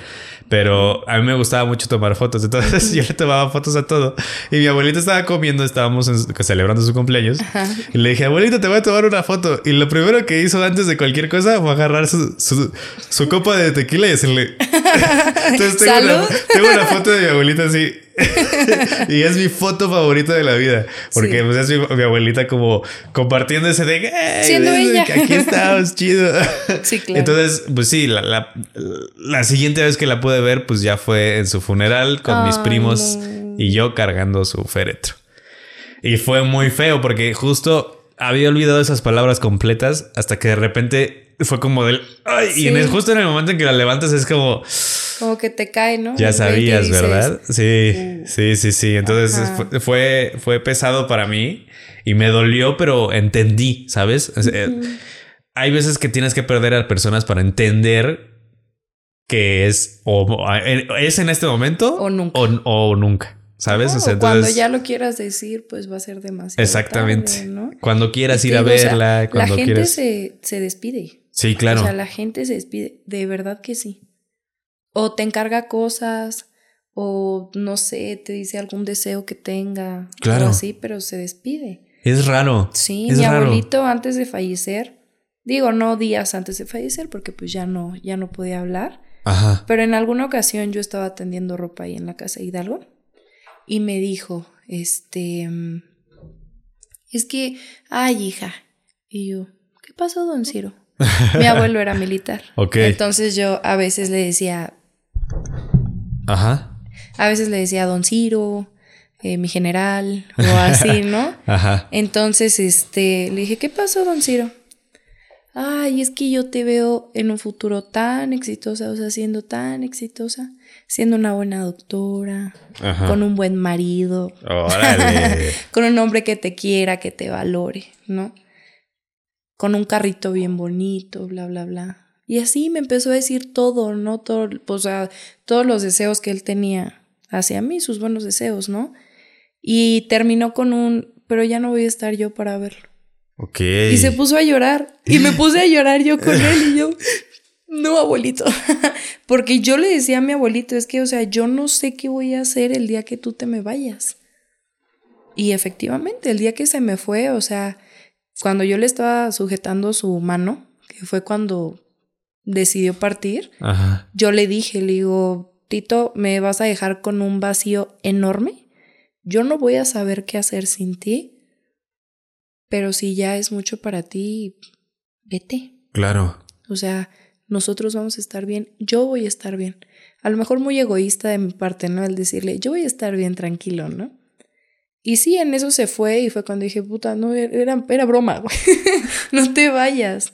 pero a mí me gustaba mucho tomar fotos. Entonces *laughs* yo le tomaba fotos a todo y mi abuelito estaba comiendo, estábamos en- celebrando su cumpleaños y le dije, abuelito, te voy a tomar una foto. Y lo primero que hizo antes de cualquier cosa fue agarrar su, su, su copa de tequila y hacerle. *laughs* Entonces tengo una, Salud. tengo una foto de mi abuelita así. *laughs* y es mi foto favorita de la vida. Porque Sí. pues, es mi, mi abuelita como compartiendo ese de... "Ey, Siendo ves, ella". que Aquí estamos, *laughs* chido. Sí, claro. Entonces, pues sí, la, la, la siguiente vez que la pude ver, pues ya fue en su funeral con mis primos no. y yo cargando su féretro. Y fue muy feo porque justo había olvidado esas palabras completas hasta que de repente fue como del... Ay, y en el, justo en el momento en que la levantas es como... Como que te cae, ¿no? Ya sabías, ¿verdad? Sí, sí, sí, sí. Entonces fue, fue, fue pesado para mí y me dolió, pero entendí, ¿sabes? Sea, Hay veces que tienes que perder a personas para entender que es o es en este momento O nunca. o, o nunca, ¿sabes? No, O sea, cuando ya lo quieras decir, pues va a ser demasiado. Exactamente. tarde, ¿no? Cuando quieras ir a digo, o sea, verla, cuando la gente quieras. se, se despide. Sí, claro. O sea, la gente se despide. De verdad que sí. O te encarga cosas, o no sé, te dice algún deseo que tenga. Claro. O así, pero se despide. Es raro. Sí, es mi raro. abuelito antes de fallecer, digo, no días antes de fallecer, porque pues ya no, ya no podía hablar. Ajá. Pero en alguna ocasión yo estaba tendiendo ropa ahí en la casa de Hidalgo y me dijo, este, es que, ay hija, y yo, ¿qué pasó, don Ciro? *laughs* Mi abuelo era militar. Ok. Entonces yo a veces le decía, Ajá. a veces le decía don Ciro, eh, mi general, o así, *laughs* ¿no? Ajá. Entonces, este, le dije, ¿qué pasó, don Ciro? Ay, es que yo te veo en un futuro tan exitosa, o sea, siendo tan exitosa, siendo una buena doctora, Ajá. con un buen marido, Órale. *laughs* con un hombre que te quiera, que te valore, ¿no? Con un carrito bien bonito, bla, bla, bla. Y así me empezó a decir todo, ¿no? Todo, o sea, todos los deseos que él tenía hacia mí, sus buenos deseos, ¿no? Y terminó con un, pero ya no voy a estar yo para verlo. ok. Y se puso a llorar. Y me puse a llorar yo con él y yo, no, abuelito. *laughs* Porque yo le decía a mi abuelito, es que, o sea, yo no sé qué voy a hacer el día que tú te me vayas. Y efectivamente, el día que se me fue, o sea, cuando yo le estaba sujetando su mano, que fue cuando decidió partir, Ajá. yo le dije, le digo, Tito, me vas a dejar con un vacío enorme. Yo no voy a saber qué hacer sin ti, pero si ya es mucho para ti, vete. Claro. O sea, nosotros vamos a estar bien, yo voy a estar bien. A lo mejor muy egoísta de mi parte, ¿no? El decirle, yo voy a estar bien tranquilo, ¿no? Y sí, en eso se fue y fue cuando dije, puta, no, era, era broma, güey. *laughs* no te vayas.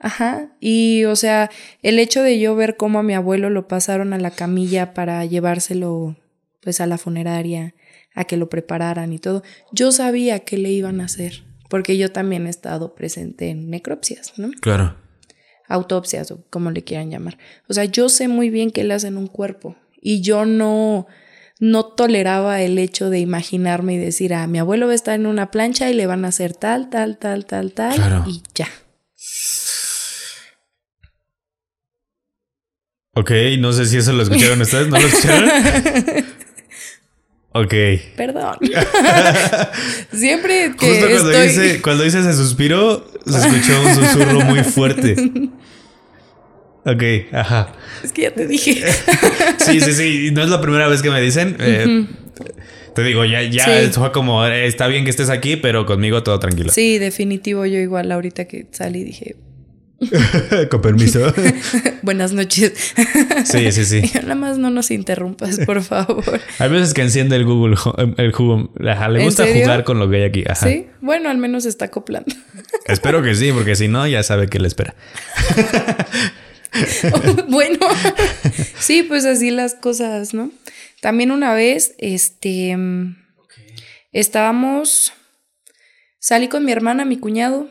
Ajá. Y, o sea, el hecho de yo ver cómo a mi abuelo lo pasaron a la camilla para llevárselo, pues, a la funeraria, a que lo prepararan y todo, yo sabía que le iban a hacer, porque yo también he estado presente en necropsias, ¿no? Claro. autopsias o como le quieran llamar. O sea, yo sé muy bien que le hacen un cuerpo y yo no, no toleraba el hecho de imaginarme y decir, ah, mi abuelo va a estar en una plancha y le van a hacer tal, tal, tal, tal, tal, Claro. y ya. Ok, no sé si eso lo escucharon ustedes, ¿no lo escucharon? *laughs* Ok. Perdón. *laughs* Siempre que Justo cuando, estoy... hice, cuando hice ese suspiro, se escuchó un susurro muy fuerte. *laughs* Ok, ajá. Es que ya te dije. *laughs* Sí, sí, sí. No es la primera vez que me dicen. eh, Te digo, ya, ya Sí. fue como, eh, está bien que estés aquí, pero conmigo todo tranquilo. Sí, definitivo. Yo igual ahorita que salí dije, *laughs* Con permiso. *laughs* buenas noches. Sí, sí, sí. Nada más no nos interrumpas, por favor. Hay veces que enciende el Google, Ho- el jugo. Ajá, le ¿En gusta jugar con lo que hay aquí. Ajá. Sí, bueno, al menos está acoplando. Espero que sí, porque si no, ya sabe qué le espera. *laughs* bueno, *laughs* sí, pues así las cosas, ¿no? También una vez, este, estábamos, salí con mi hermana, mi cuñado,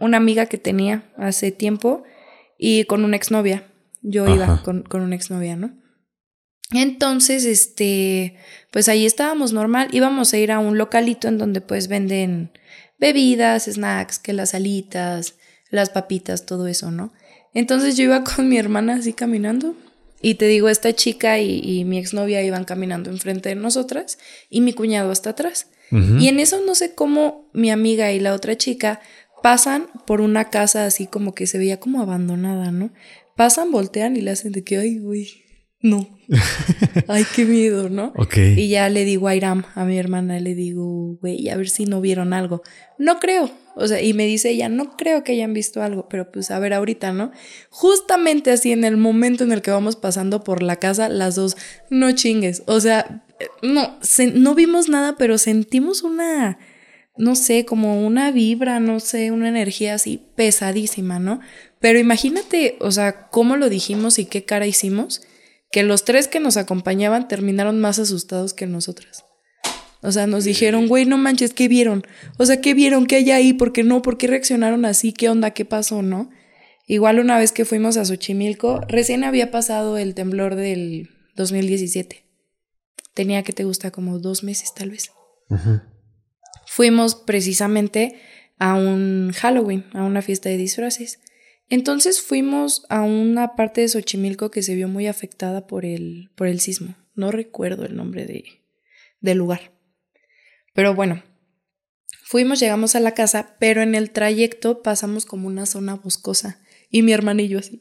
una amiga que tenía hace tiempo y con una exnovia. Yo iba con, con una exnovia, ¿no? Entonces, este, pues ahí estábamos normal. Íbamos a ir a un localito en donde pues venden bebidas, snacks, que las alitas, las papitas, todo eso, ¿no? Entonces yo iba con mi hermana así caminando. Y te digo, esta chica y, y mi exnovia iban caminando enfrente de nosotras y mi cuñado hasta atrás. Y en eso no sé cómo mi amiga y la otra chica pasan por una casa así como que se veía como abandonada, ¿no? Pasan, voltean y le hacen de que, ay, güey, no. *laughs* Ay, qué miedo, ¿no? Ok. Y ya le digo a Iram, a mi hermana, le digo, güey, a ver si no vieron algo. No creo. O sea, y me dice ella, no creo que hayan visto algo, pero pues a ver ahorita, ¿no? Justamente así en el momento en el que vamos pasando por la casa, las dos, no chingues. O sea, eh, no, se- no vimos nada, pero sentimos una, no sé, como una vibra, no sé, una energía así pesadísima, ¿no? Pero imagínate, o sea, cómo lo dijimos y qué cara hicimos, que los tres que nos acompañaban terminaron más asustados que nosotras. O sea, nos dijeron, güey, no manches, ¿qué vieron? O sea, ¿qué vieron? ¿Qué hay ahí? ¿Por qué no? ¿Por qué reaccionaron así? ¿Qué onda? ¿Qué pasó? ¿No? Igual una vez que fuimos a Xochimilco, recién había pasado el temblor del 2017. Tenía que te gusta como dos meses tal vez. Fuimos precisamente a un Halloween, a una fiesta de disfraces. Entonces fuimos a una parte de Xochimilco que se vio muy afectada por el, por el sismo. No recuerdo el nombre de, del lugar. Pero bueno, fuimos, llegamos a la casa, pero en el trayecto pasamos como una zona boscosa. Y mi hermana y yo así.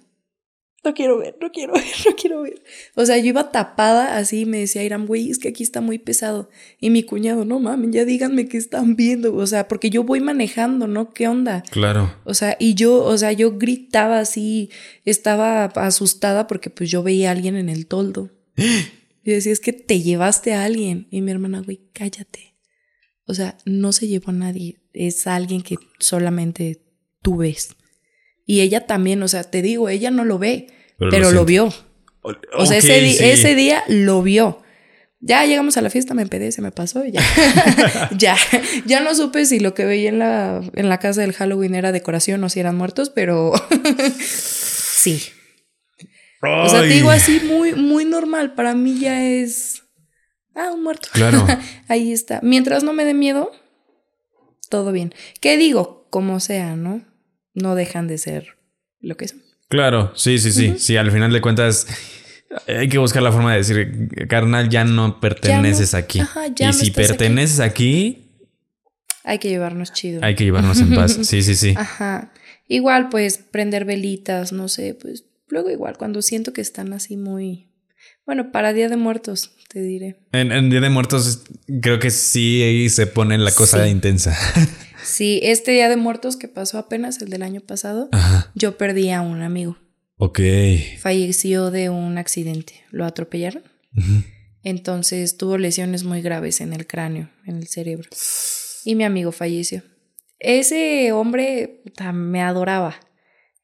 No quiero ver, no quiero *laughs* ver, no quiero ver. O sea, yo iba tapada así y me decía Iram, güey, es que aquí está muy pesado. Y mi cuñado, no mames, ya díganme qué están viendo. O sea, porque yo voy manejando, ¿no? ¿Qué onda? Claro. O sea, y yo, o sea, yo gritaba así, estaba asustada porque pues yo veía a alguien en el toldo. *gasps* Y decía, es que te llevaste a alguien. Y mi hermana, güey, cállate. O sea, no se llevó a nadie, es alguien que solamente tú ves. Y ella también, o sea, te digo, ella no lo ve, Pero pero, lo vio. O sea, ese, sí. ese día lo vio. Ya llegamos a la fiesta, me empedé, se me pasó y ya. *laughs* *laughs* ya. Ya no supe si lo que veía en la, en la casa del Halloween era decoración o si eran muertos, pero *laughs* sí. O sea, te digo así muy, muy normal. Para mí ya es. Ah, un muerto. Claro. Ahí está. Mientras no me dé miedo, todo bien. ¿Qué digo? Como sea, ¿no? No dejan de ser lo que son. Claro, sí, sí, sí. Sí, al final de cuentas hay que buscar la forma de decir, carnal, ya no perteneces aquí. ajá, ya y no si aquí. perteneces aquí, Hay que llevarnos chido. hay que llevarnos en paz. Sí, sí, sí. Ajá. Igual, pues, prender velitas, no sé, pues, luego igual, cuando siento que están así muy. Bueno, para Día de Muertos, te diré. En, en Día de Muertos creo que sí ahí se pone la cosa Sí. intensa. *laughs* Sí, este Día de Muertos que pasó apenas, el del año pasado, Ajá. yo perdí a un amigo. Ok. Falleció de un accidente. Lo atropellaron. Entonces tuvo lesiones muy graves en el cráneo, en el cerebro. Y mi amigo falleció. Ese hombre puta, me adoraba.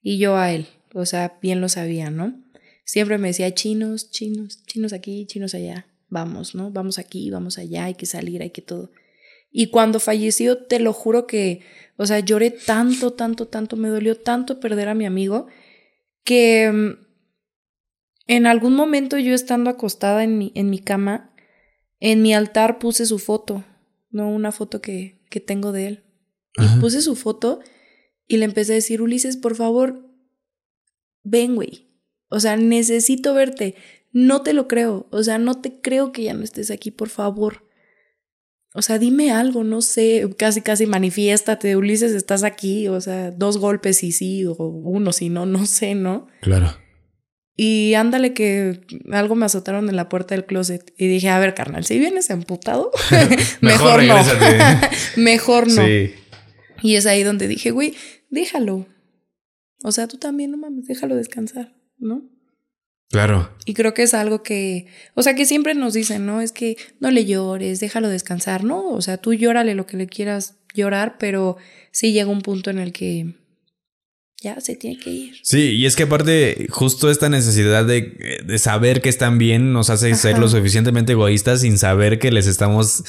Y yo a él. O sea, bien lo sabía, ¿no? Siempre me decía chinos, chinos, chinos aquí, chinos allá. Vamos, ¿no? Vamos aquí, vamos allá, hay que salir, hay que todo. Y cuando falleció, te lo juro que, o sea, lloré tanto, tanto, tanto, me dolió tanto perder a mi amigo que mm, en algún momento yo estando acostada en mi, en mi cama, En mi altar puse su foto, no una foto que, que tengo de él. Y puse su foto y le empecé a decir, Ulises, por favor, ven, güey. O sea, necesito verte. No te lo creo. O sea, no te creo que ya no estés aquí, por favor. O sea, dime algo, no sé, casi, casi manifiéstate, Ulises, estás aquí, o sea, dos golpes y sí, o uno si no, no sé, ¿no? Claro. Y ándale que algo me azotaron en la puerta del closet y dije, a ver, carnal, si vienes emputado, *laughs* *laughs* mejor, no. regrésate. *laughs* mejor no. Sí. Y es ahí donde dije, güey, déjalo. O sea, tú también, no mames, déjalo descansar, ¿no? Claro. Y creo que es algo que, o sea, que siempre nos dicen, ¿no? Es que no le llores, déjalo descansar, ¿no? O sea, tú llórale lo que le quieras llorar, pero sí llega un punto en el que ya se tiene que ir. Sí, y es que aparte, justo esta necesidad de, de saber que están bien nos hace ser lo suficientemente egoístas sin saber que les estamos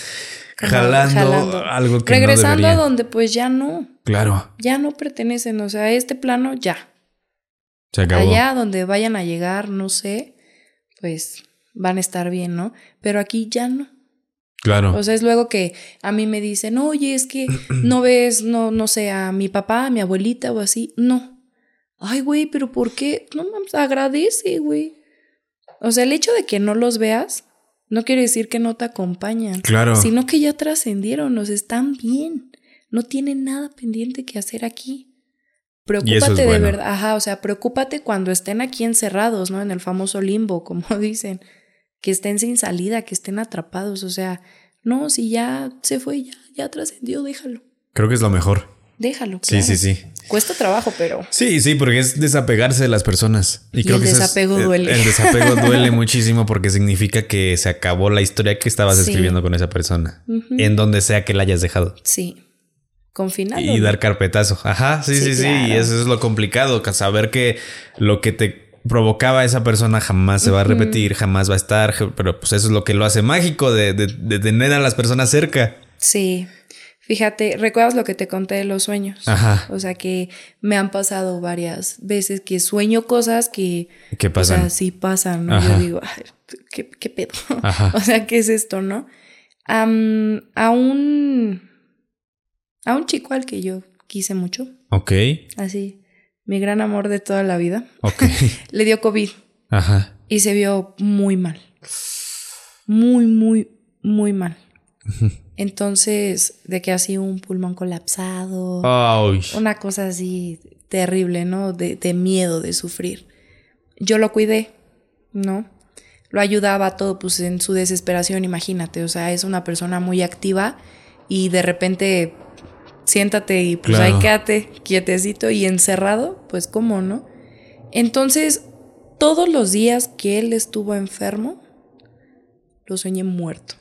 jalando, jalando. algo que Regresando no a debería. donde pues ya no, Claro, ya no pertenecen, o sea, a este plano ya. Se acabó. Allá donde vayan a llegar, no sé, pues van a estar bien, ¿no? Pero aquí ya no. Claro. O sea, es luego que a mí me dicen, oye, es que *clears throat* no ves, no, no sé, a mi papá, a mi abuelita o así. No. Ay, güey, pero ¿por qué? No mames, agradece, güey. O sea, el hecho de que no los veas no quiere decir que no te acompañan. Claro. Sino que ya trascendieron, o sea, están bien. No tienen nada pendiente que hacer aquí. Es Preocúpate de verdad. Ajá, o sea, preocúpate cuando estén aquí encerrados, ¿no? En el famoso limbo, *laughs* como dicen. Que estén sin salida, que estén atrapados. O sea, no, si ya se fue, ya, ya trascendió, déjalo. Creo que es lo mejor. Déjalo. Sí, claro. sí, sí. Cuesta trabajo, pero. Sí, sí, porque es desapegarse de las personas. Y, Y creo el que es- desapego el- duele. El, desapego *laughs* duele muchísimo porque significa que se acabó la historia que estabas Sí. escribiendo con esa persona. En donde sea que la hayas dejado. Sí. Confinado. Y dar carpetazo. Ajá, sí, sí, Sí, sí. Y eso es lo complicado. Saber que lo que te provocaba esa persona jamás se va a repetir, jamás va a estar. Pero pues eso es lo que lo hace mágico de, de- de tener a las personas cerca. Sí. Fíjate, ¿recuerdas lo que te conté de los sueños? Ajá. O sea que me han pasado varias veces que sueño cosas que ¿Qué O pasa? sea, sí pasan, ¿no? Yo digo, "Ay, ¿qué, qué pedo? Ajá. *laughs* o sea, ¿qué es esto, no? Am, a un. A un chico al que yo quise mucho, Ok, así, mi gran amor de toda la vida, ok. *laughs* le dio COVID Ajá. y se vio muy mal. Muy, muy, muy mal. *laughs* Entonces, de que así un pulmón colapsado. Ay. Una cosa así terrible, ¿no? De, de miedo, de sufrir. Yo lo cuidé, ¿no? Lo ayudaba todo, pues en su desesperación, imagínate. O sea, es una persona muy activa y de repente siéntate y pues Claro. ahí quédate quietecito y encerrado, pues cómo, ¿no? Entonces, todos los días que él estuvo enfermo, lo soñé muerto.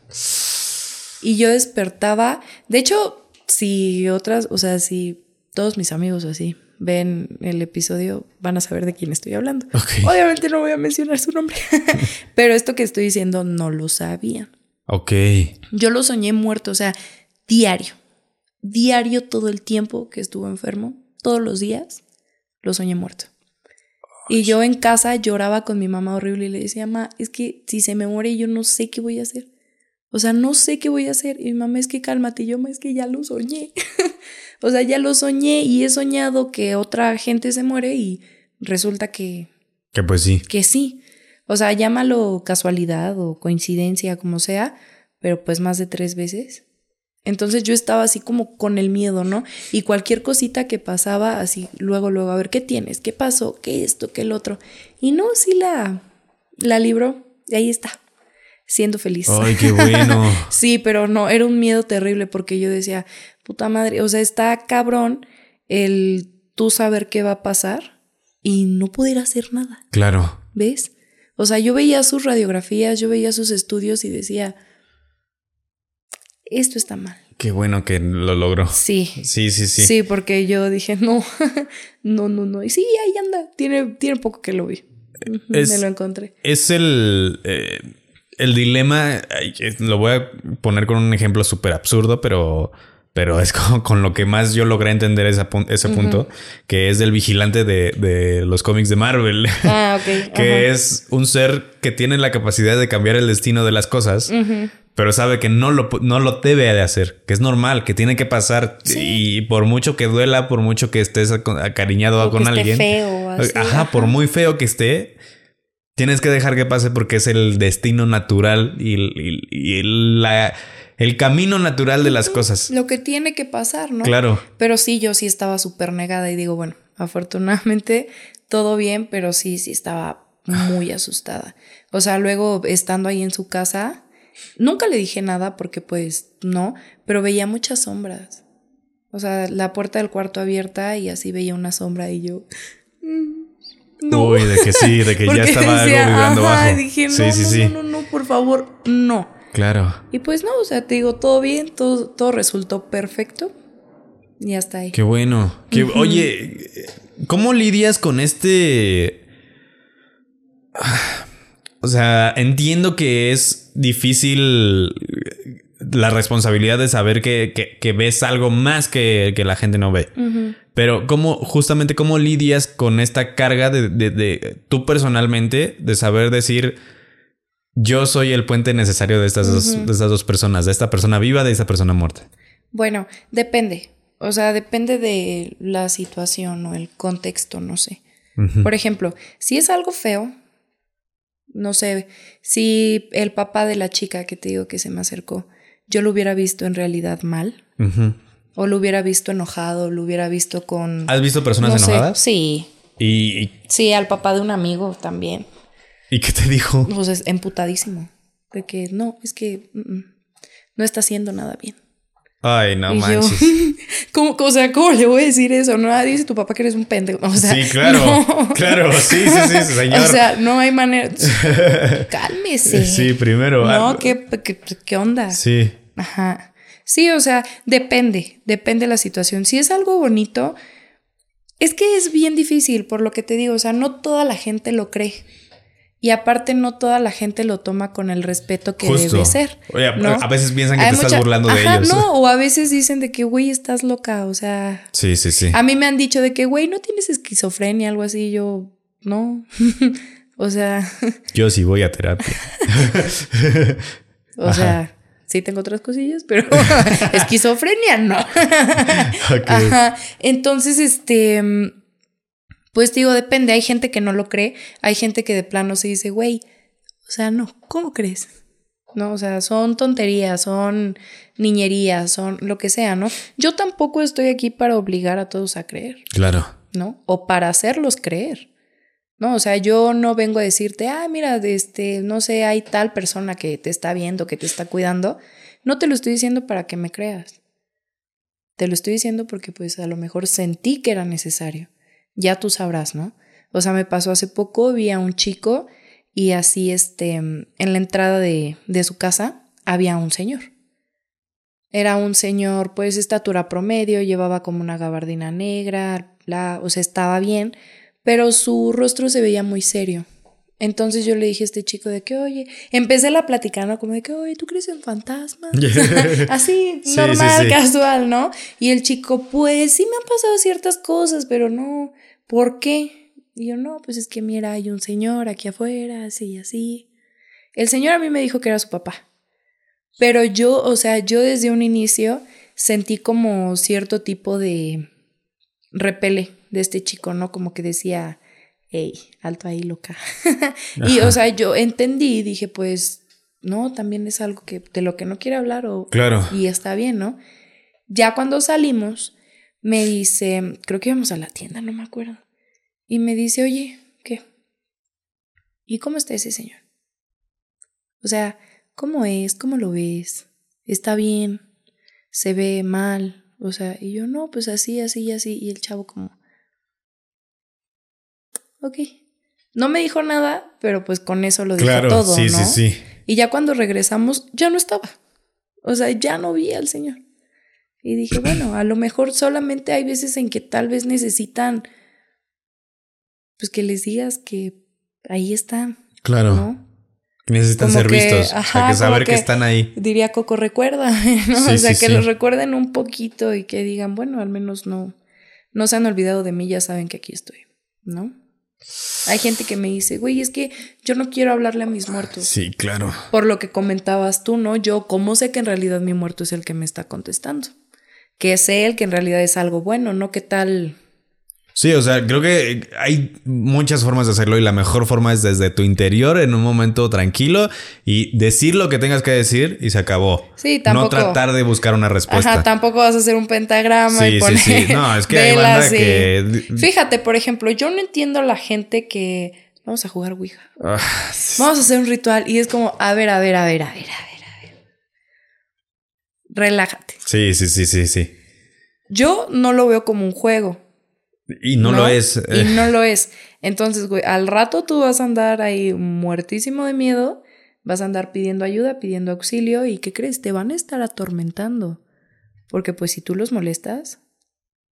Y yo despertaba, de hecho, si otras, o sea, si todos mis amigos así ven el episodio, van a saber de quién estoy hablando. Obviamente no voy a mencionar su nombre, *laughs* pero esto que estoy diciendo no lo sabían. Ok. Yo lo soñé muerto, o sea, diario, diario todo el tiempo que estuvo enfermo, todos los días, lo soñé muerto. Y yo en casa lloraba con mi mamá horrible y le decía, mamá, es que si se me muere yo no sé qué voy a hacer. O sea, no sé qué voy a hacer. Y mi mamá, es que cálmate. Y yo, "Ma, es que ya lo soñé. *laughs* o sea, ya lo soñé y he soñado que otra gente se muere y resulta que, Que pues sí. que sí. O sea, llámalo casualidad o coincidencia, como sea, pero pues más de tres veces. Entonces yo estaba así como con el miedo, ¿no? Y cualquier cosita que pasaba, así, luego, luego, a ver, ¿qué tienes? ¿Qué pasó? ¿Qué esto? ¿Qué el otro? Y no, sí la, la libró. Y ahí está, siendo feliz. Ay, qué bueno. *laughs* Sí, pero no, era un miedo terrible porque yo decía, puta madre, o sea, está cabrón el tú saber qué va a pasar y no poder hacer nada, claro. ¿ves? O sea, yo veía sus radiografías, yo veía sus estudios y decía, esto está mal. Qué bueno que lo logró. Sí. Sí, sí, sí. Sí, porque yo dije, no, *laughs* no, no, no. Y sí, ahí anda, tiene, tiene poco que lo vi. Es- Me lo encontré. Es el, eh, el dilema. Lo voy a poner con un ejemplo súper absurdo, pero, pero es como *laughs* con lo que más yo logré entender ese, ese punto, que es del vigilante de, de los cómics de Marvel. Ah, *laughs* ok. que es un ser que tiene la capacidad de cambiar el destino de las cosas, pero sabe que no lo, no lo debe de hacer, que es normal, que tiene que pasar y por mucho que duela, por mucho que estés acariñado O con que esté alguien, feo, así, ajá, ajá. por muy feo que esté, tienes que dejar que pase porque es el destino natural y, y- y la, el camino natural de las cosas. Lo que tiene que pasar, ¿no? Claro. Pero sí, yo sí estaba súper negada y digo, bueno, afortunadamente todo bien, pero sí, sí estaba muy *sighs* asustada. O sea, luego estando ahí en su casa, nunca le dije nada porque pues no, pero veía muchas sombras. O sea, la puerta del cuarto abierta y así veía una sombra y yo... mm, No. Uy, de que sí, de que ya *laughs* estaba decía, algo vibrando ajá, bajo. dije, no, sí, sí, no, sí. no, no, no, por favor, no. Claro. Y pues no, o sea, te digo, todo bien, todo, todo resultó perfecto. Y hasta ahí. Qué bueno. Qué- Oye, ¿cómo lidias con este... O sea, entiendo que es difícil la responsabilidad de saber que, que- que ves algo más que, que la gente no ve. Pero cómo, justamente, cómo lidias con esta carga de, de- de- tú personalmente, de saber decir, yo soy el puente necesario de estas, dos, de estas dos personas, de esta persona viva, de esta persona muerta. Bueno, depende. O sea, depende de la situación o el contexto, no sé. Por ejemplo, si es algo feo, no sé, si el papá de la chica que te digo que se me acercó, yo lo hubiera visto en realidad mal, o lo hubiera visto enojado, lo hubiera visto con... ¿Has visto personas no sé, enojadas? Sí, ¿Y, y, sí, al papá de un amigo también. Y qué te dijo? Pues es emputadísimo. De que no, es que mm, mm, no está haciendo nada bien. Ay, no y yo, manches. *laughs* ¿cómo, o sea, ¿cómo le voy a decir eso? No, Ah, dice tu papá que eres un pendejo. O sea, sí, claro. no. Claro, sí, sí, sí, *laughs* señor. O sea, no hay manera. *laughs* Cálmese. sí, primero. No, ah, ¿qué, qué, qué onda? Sí. Ajá. Sí, o sea, depende, depende de la situación. Si es algo bonito, es que es bien difícil, por lo que te digo, o sea, no toda la gente lo cree. Y aparte no toda la gente lo toma con el respeto que Justo. debe ser. Oye, a- ¿no? a veces piensan que Hay te estás burlando de ellos. No, o a veces dicen de que, güey, estás loca, o sea... Sí, sí, sí. A mí me han dicho de que, güey, no tienes esquizofrenia, algo así, y yo, no. *laughs* o sea, *laughs* Yo sí voy a terapia. o sea, sí tengo otras cosillas, pero *laughs* esquizofrenia no. Ok. Ajá. Entonces, este, mm, pues digo, depende. Hay gente que no lo cree, hay gente que de plano se dice, güey, o sea, no, ¿cómo crees? No, o sea, son tonterías, son niñerías, son lo que sea, ¿no? Yo tampoco estoy aquí para obligar a todos a creer. Claro. ¿no? O para hacerlos creer. No, o sea, yo no vengo a decirte, ah, mira, este, no sé, hay tal persona que te está viendo, que te está cuidando. No te lo estoy diciendo para que me creas. Te lo estoy diciendo porque pues a lo mejor sentí que era necesario. Ya tú sabrás, ¿no? O sea, me pasó hace poco, vi a un chico y así, este, en la entrada de, de su casa había un señor. Era un señor, pues, estatura promedio, llevaba como una gabardina negra, bla, o sea, estaba bien, pero su rostro se veía muy serio. Entonces yo le dije a este chico de que, oye, empecé la plática, ¿no? Como de que, oye, ¿tú crees en fantasmas? *laughs* Así, Sí, normal, sí, sí. casual, ¿no? Y el chico, pues sí me han pasado ciertas cosas, pero no, ¿por qué? Y yo, no, pues es que mira, hay un señor aquí afuera, así y así. El señor a mí me dijo que era su papá. Pero yo, o sea, yo desde un inicio sentí como cierto tipo de repele de este chico, ¿no? Como que decía, hey, alto ahí, loca. *laughs* y, o sea, yo entendí y dije, pues, no, también es algo que de lo que no quiere hablar o... Claro. Y está bien, ¿no? Ya cuando salimos, me dice, creo que íbamos a la tienda, no me acuerdo. Y me dice, oye, ¿qué? ¿Y cómo está ese señor? O sea, ¿cómo es? ¿Cómo lo ves? ¿Está bien? ¿Se ve mal? O sea, y yo, no, pues así, así y así. Y el chavo como, ok. No me dijo nada, pero pues con eso lo dijo todo, sí, ¿no? sí, sí. Y ya cuando regresamos, ya no estaba. O sea, ya no vi al señor. Y dije, bueno, a lo mejor solamente hay veces en que tal vez necesitan, pues que les digas que ahí están, Claro. ¿no? Necesitan como ser que, vistos. o sea, ajá, que saber que, están ahí. Diría Coco, recuerda, *laughs* ¿no? Sí, o sea, sí, que sí. los recuerden un poquito y que digan, bueno, al menos no, no se han olvidado de mí, ya saben que aquí estoy, ¿no? Hay gente que me dice, güey, es que yo no quiero hablarle a mis muertos. Sí, claro. Por lo que comentabas tú, ¿no? Yo, ¿cómo sé que en realidad mi muerto es el que me está contestando? Que es él, que en realidad es algo bueno, ¿no? ¿Qué tal? Sí, o sea, creo que hay muchas formas de hacerlo y la mejor forma es desde tu interior en un momento tranquilo y decir lo que tengas que decir y se acabó. Sí, tampoco. No tratar de buscar una respuesta. Ajá, tampoco vas a hacer un pentagrama Sí, y poner sí, sí. No, es que hay banda y- que- Fíjate, por ejemplo, yo no entiendo a la gente que... Vamos a jugar Ouija. Ah, Vamos a hacer un ritual y es como, ver, a ver, a ver, a ver, a ver. Relájate. sí, sí, sí, sí, sí. Yo no lo veo como un juego. Y no, lo es. Y no lo es. Entonces, güey, al rato tú vas a andar ahí muertísimo de miedo, vas a andar pidiendo ayuda, pidiendo auxilio y ¿qué crees? Te van a estar atormentando. Porque pues si tú los molestas,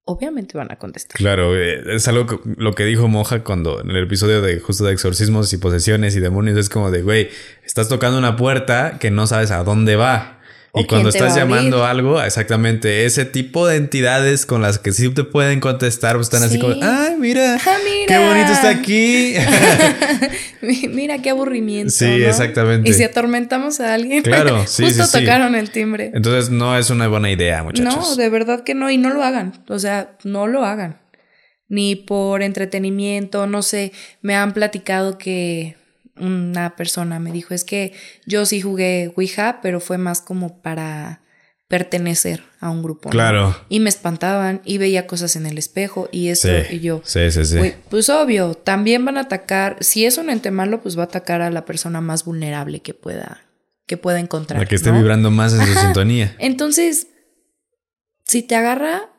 obviamente van a contestar. Claro, eh, es algo que- lo que dijo Moja cuando en el episodio de justo de exorcismos y posesiones y demonios es como de, güey, estás tocando una puerta que no sabes a dónde va. Y cuando estás a llamando algo, exactamente, ese tipo de entidades con las que sí te pueden contestar, pues están así Sí. como, ay, mira, *laughs* Ah, mira. qué bonito está aquí. *laughs* Mira qué aburrimiento. Sí, ¿no? exactamente. Y si atormentamos a alguien, Claro, *laughs* sí, justo sí. tocaron el timbre. Entonces no es una buena idea, muchachos. No, de verdad que no, y no lo hagan. O sea, no lo hagan. Ni por entretenimiento, no sé. Me han platicado que una persona me dijo, es que yo sí jugué Ouija, pero fue más como para pertenecer a un grupo. ¿no? Claro. Y me espantaban y veía cosas en el espejo y eso, Sí, y yo. sí, sí, sí. Pues obvio, también van a atacar, si es un ente malo, pues va a atacar a la persona más vulnerable que pueda, que pueda encontrar. La que esté ¿no? vibrando más en su sintonía. Entonces, si te agarra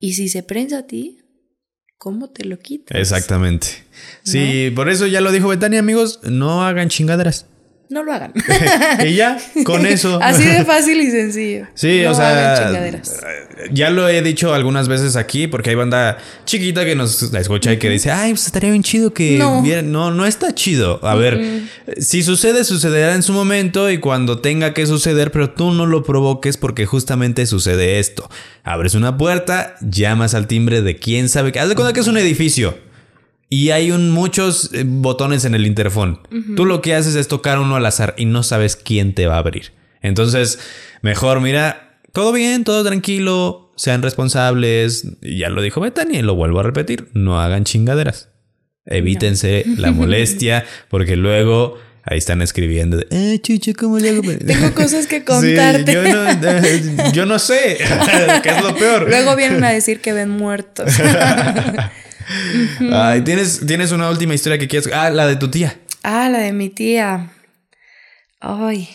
y si se prensa a ti, ¿cómo te lo quitas? Exactamente. Sí, por eso ya lo dijo Betania, amigos, no hagan chingaderas. No lo hagan. *laughs* y ya, con eso. *laughs* Así de fácil y sencillo. Sí, No o sea, hagan chingaderas. ya lo he dicho algunas veces aquí porque hay banda chiquita que nos la escucha y que dice, ay, pues estaría bien chido que No. vieran". No, no está chido. A ver, si sucede, sucederá en su momento y cuando tenga que suceder, pero tú no lo provoques porque justamente sucede esto. Abres una puerta, llamas al timbre de quién sabe qué. Haz de cuenta que es un edificio. Y hay un, muchos eh, botones en el interfón. Tú lo que haces es tocar uno al azar y no sabes quién te va a abrir. Entonces, mejor mira, todo bien, todo tranquilo, sean responsables. Y ya lo dijo Betania y lo vuelvo a repetir, no hagan chingaderas. Evítense la *laughs* molestia porque luego ahí están escribiendo, de, eh, chucho, ¿cómo le hago? *laughs* Tengo cosas que Sí, contarte. yo, no, yo no sé, *laughs* que es lo peor. Luego vienen a decir que ven muertos. Ay, ¿tienes, tienes una última historia que quieras. Ah, la de tu tía. ah, la de mi tía. Ay,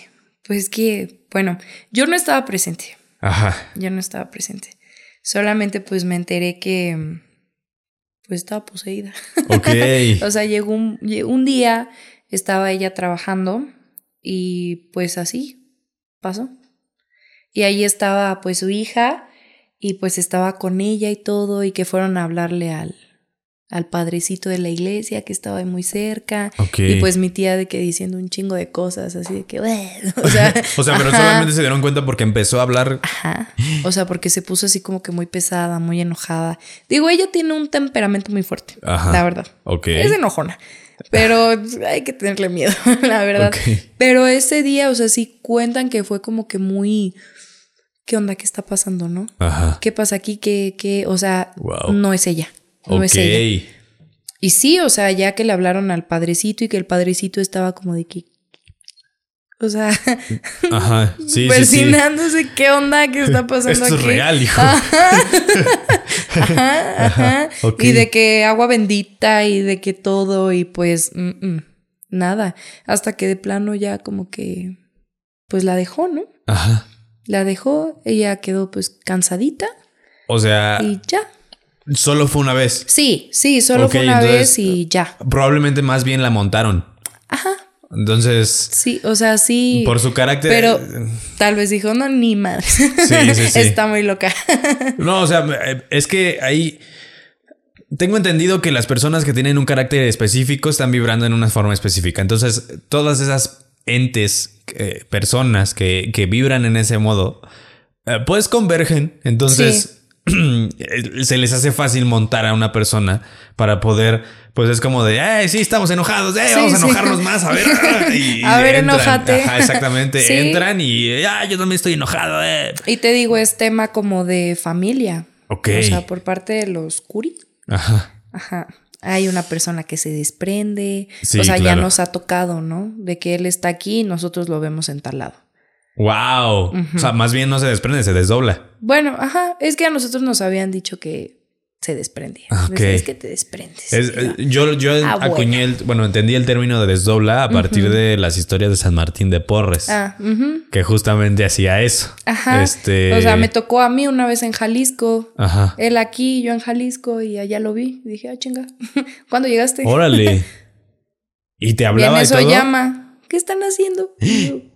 pues que, bueno, yo no estaba presente. Ajá. Yo no estaba presente. Solamente pues me enteré que pues estaba poseída. Ok. *laughs* O sea, llegó un, un día, estaba ella trabajando y pues así pasó. Y ahí estaba pues su hija y pues estaba con ella y todo y que fueron a hablarle al, al padrecito de la iglesia que estaba ahí muy cerca. Ok. Y pues mi tía de que diciendo un chingo de cosas así de que, *laughs* o sea, *laughs* O sea, pero ajá. solamente se dieron cuenta porque empezó a hablar. Ajá. O sea, porque se puso así como que muy pesada, muy enojada. Digo, ella tiene un temperamento muy fuerte, Ajá. la verdad. Ok. Es enojona. Pero hay que tenerle miedo, *laughs* la verdad. Ok. Pero ese día, o sea, sí cuentan que fue como que muy. ¿Qué onda? ¿Qué está pasando, no? Ajá. ¿Qué pasa aquí? ¿Qué, qué? O sea, Wow. no es ella. No ok. es ella. Y sí, o sea, ya que le hablaron al padrecito y que el padrecito estaba como de que. O sea, *laughs* Ajá. Sí, sí, sí. persinándose, ¿qué onda? ¿Qué está *laughs* pasando Esto es aquí? real, hijo. Ajá, *laughs* ajá. Y de que agua bendita y de que todo y pues mm, mm, nada. Hasta que de plano ya como que pues la dejó, ¿no? Ajá. La dejó, ella quedó pues cansadita O sea, y ya. Solo fue una vez. Sí, sí, solo fue una entonces- vez y ya. Probablemente más bien la montaron. Ajá. Entonces, Sí, o sea, sí. por su carácter. Pero tal vez dijo, no, ni madre. Sí, sí, *laughs* sí. Está muy loca. *laughs* No, o sea, eh, es que ahí. Tengo entendido que las personas que tienen un carácter específico están vibrando en una forma específica. Entonces, todas esas entes, eh, personas que, que vibran en ese modo, eh, pues convergen. Entonces *clears throat* se les hace fácil montar a una persona para poder, pues es como de, ay, sí, estamos enojados, eh, Sí, vamos a sí. enojarnos más, a ver. *laughs* ah", y- A ver, entran. Ajá, exactamente. Sí. Entran y, ah, yo también estoy enojado, eh. Y te digo, es tema como de familia. Ok. O sea, por parte de los Curi. Ajá. Ajá. Hay una persona que se desprende. O sea, ya nos ha tocado, ¿no? De que él está aquí y nosotros lo vemos en tal lado. Wow. O sea, más bien no se desprende, se desdobla. Bueno, ajá. Es que a nosotros nos habían dicho que se desprendía. Ok. Decía, Es que te desprendes. Es- Y yo, eh, yo yo Ah, bueno. acuñé, el- bueno, entendí el término de desdobla a partir de las historias de San Martín de Porres, Ah, que justamente hacía eso. Ajá. Este, O sea, me tocó a mí una vez en Jalisco. Ajá. Él aquí, yo en Jalisco y allá lo vi. Y dije, ah, chinga. *laughs* ¿Cuándo llegaste? Órale. *laughs* ¿Y te hablaba y eso todo? llama. ¿Qué están haciendo? *gasps*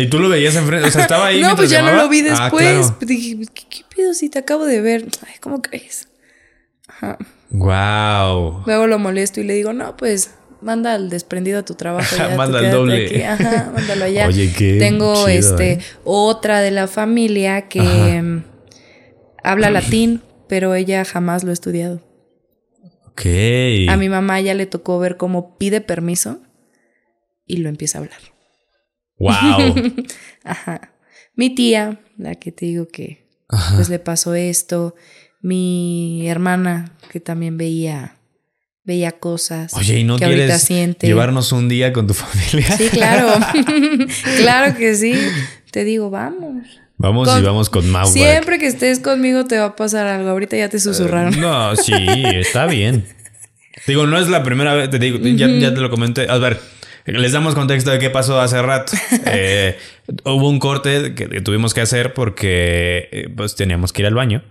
Y yo, ¿Y tú lo veías enfrente? O sea, estaba ahí *laughs* no, pues ya no lo vi Ah, después. claro. Dije, ¿qué, qué pedo si te acabo de ver? Ay, ¿cómo crees? Ajá. Wow. Luego lo molesto y le digo, no, pues manda al desprendido a tu trabajo. Ya, *laughs* Manda al doble. aquí. Ajá, mándalo allá. Oye, qué Tengo chido, este ¿eh? otra de la familia que Ajá. habla latín, pero ella jamás lo ha estudiado. Ok. A mi mamá ya le tocó ver cómo pide permiso y lo empieza a hablar. Wow. *laughs* Ajá. Mi tía, la que te digo que Ajá. pues le pasó esto. Mi hermana, que también veía, veía cosas. Oye, ¿y no que ahorita quieres siente. llevarnos un día con tu *laughs* familia? Sí, claro. *laughs* claro que sí. Te digo, vamos. Vamos y vamos con Mau. Siempre que estés conmigo te va a pasar algo. Ahorita ya te susurraron. No, sí, está bien. Digo, no es la primera vez, te digo, ya, ya te lo comenté. A ver, les damos contexto de qué pasó hace rato. *laughs* Eh, hubo un corte que, tuvimos que hacer porque eh, pues teníamos que ir al baño.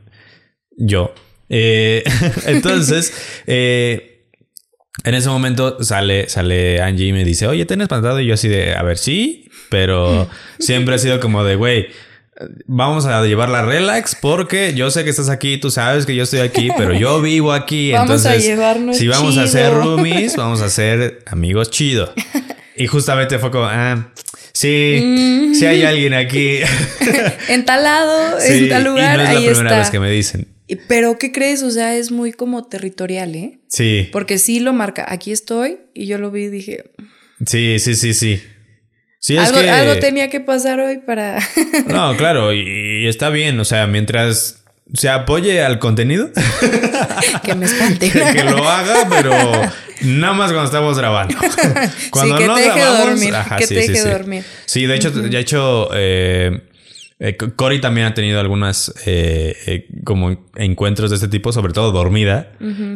Yo. Eh, *laughs* entonces, *laughs* eh, en ese momento sale, sale Angie y me dice, oye, ¿te han espantado? Y yo así de, a ver, sí, pero siempre ha sido como de, güey, vamos a llevarla relax porque yo sé que estás aquí, tú sabes que yo estoy aquí, pero yo *laughs* vivo aquí. Vamos a entonces, llevarnos si vamos a ser roomies, vamos a ser amigos chido. *laughs* Y justamente fue como, ah, sí, Mm. sí hay alguien aquí. *laughs* En tal lado, Sí, en tal lugar, y no es ahí la primera está. vez que me dicen. Pero, ¿qué crees? O sea, es muy como territorial, ¿eh? Sí, Porque sí lo marca. Aquí estoy y yo lo vi y dije, sí, sí, sí, sí. Sí, es algo, que... algo tenía que pasar hoy para... *laughs* No, claro, y, y está bien, o sea, mientras se apoye al contenido, *laughs* que me espante. *laughs* que lo haga, pero nada más cuando estamos grabando. Cuando que no te deje grabamos, dormir, que te deje dormir. Sí, de hecho, ya he hecho. eh, eh, Cory también ha tenido algunas eh, eh, como encuentros de este tipo, sobre todo dormida,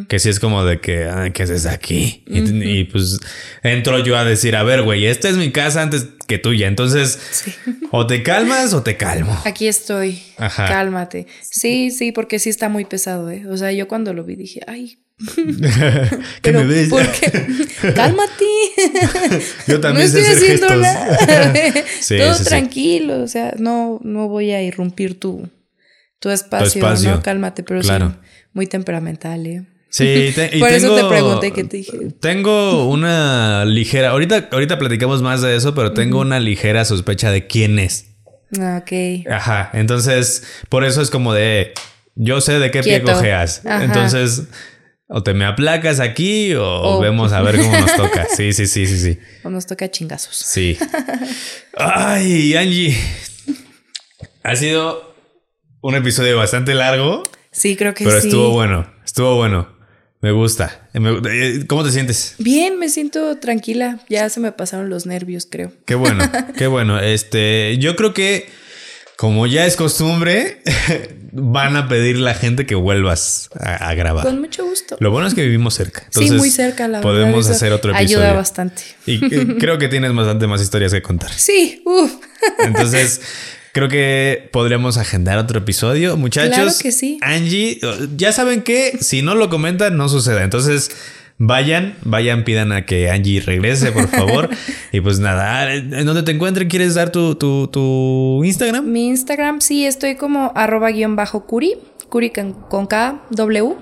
que sí es como de que, "Ay, ¿qué haces aquí? Y, y, pues entro yo a decir, a ver, güey, esta es mi casa antes que tuya, entonces o te calmas o te calmo. Aquí estoy. Ajá. Cálmate. Sí, sí, porque sí está muy pesado, ¿eh? O sea, yo cuando lo vi dije, ay, *laughs* ¿Qué pero me qué? *laughs* Cálmate. Yo también no sé estoy hacer haciendo gestos. nada. *laughs* Sí, Todo sí, sí. tranquilo, o sea, no, no voy a irrumpir tu, tu espacio, espacio. ¿no? Cálmate, pero Claro. sí, muy temperamental, ¿eh? Sí, te- y Por eso te pregunté qué te dije. Tengo una ligera. Ahorita, ahorita platicamos más de eso, pero tengo una ligera sospecha de quién es. Ah, Ok. Ajá. Entonces, por eso es como de. Yo sé de qué pie Quieto. cojeas. Ajá. Entonces, o te me aplacas aquí o vemos a ver cómo nos toca. *laughs* Sí, sí, sí, sí, sí. O nos toca chingazos. Sí. Ay, Angie. Ha sido un episodio bastante largo, Sí, creo que pero sí. estuvo bueno. Estuvo bueno. Me gusta. Me- eh, ¿Cómo te sientes? Bien, me siento tranquila. Ya se me pasaron los nervios, creo. Qué bueno, *laughs* qué bueno. Este, yo creo que como ya es costumbre, *laughs* van a pedir la gente que vuelvas a, a grabar. Con mucho gusto. Lo bueno es que vivimos cerca. sí, muy cerca, la. Podemos hacer otro episodio. Ayuda bastante. Y *laughs* creo que tienes bastante más historias que contar. Sí, uff. *laughs* Entonces, creo que podríamos agendar otro episodio. Muchachos, Claro que sí. Angie, ya saben que si no lo comentan, no sucede. Entonces, vayan, vayan, pidan a que Angie regrese, por favor. *laughs* y pues nada, en donde te encuentren, ¿quieres dar tu, tu, tu Instagram? Mi Instagram, sí, estoy como arroba guion bajo curi. Curi con, con K, W.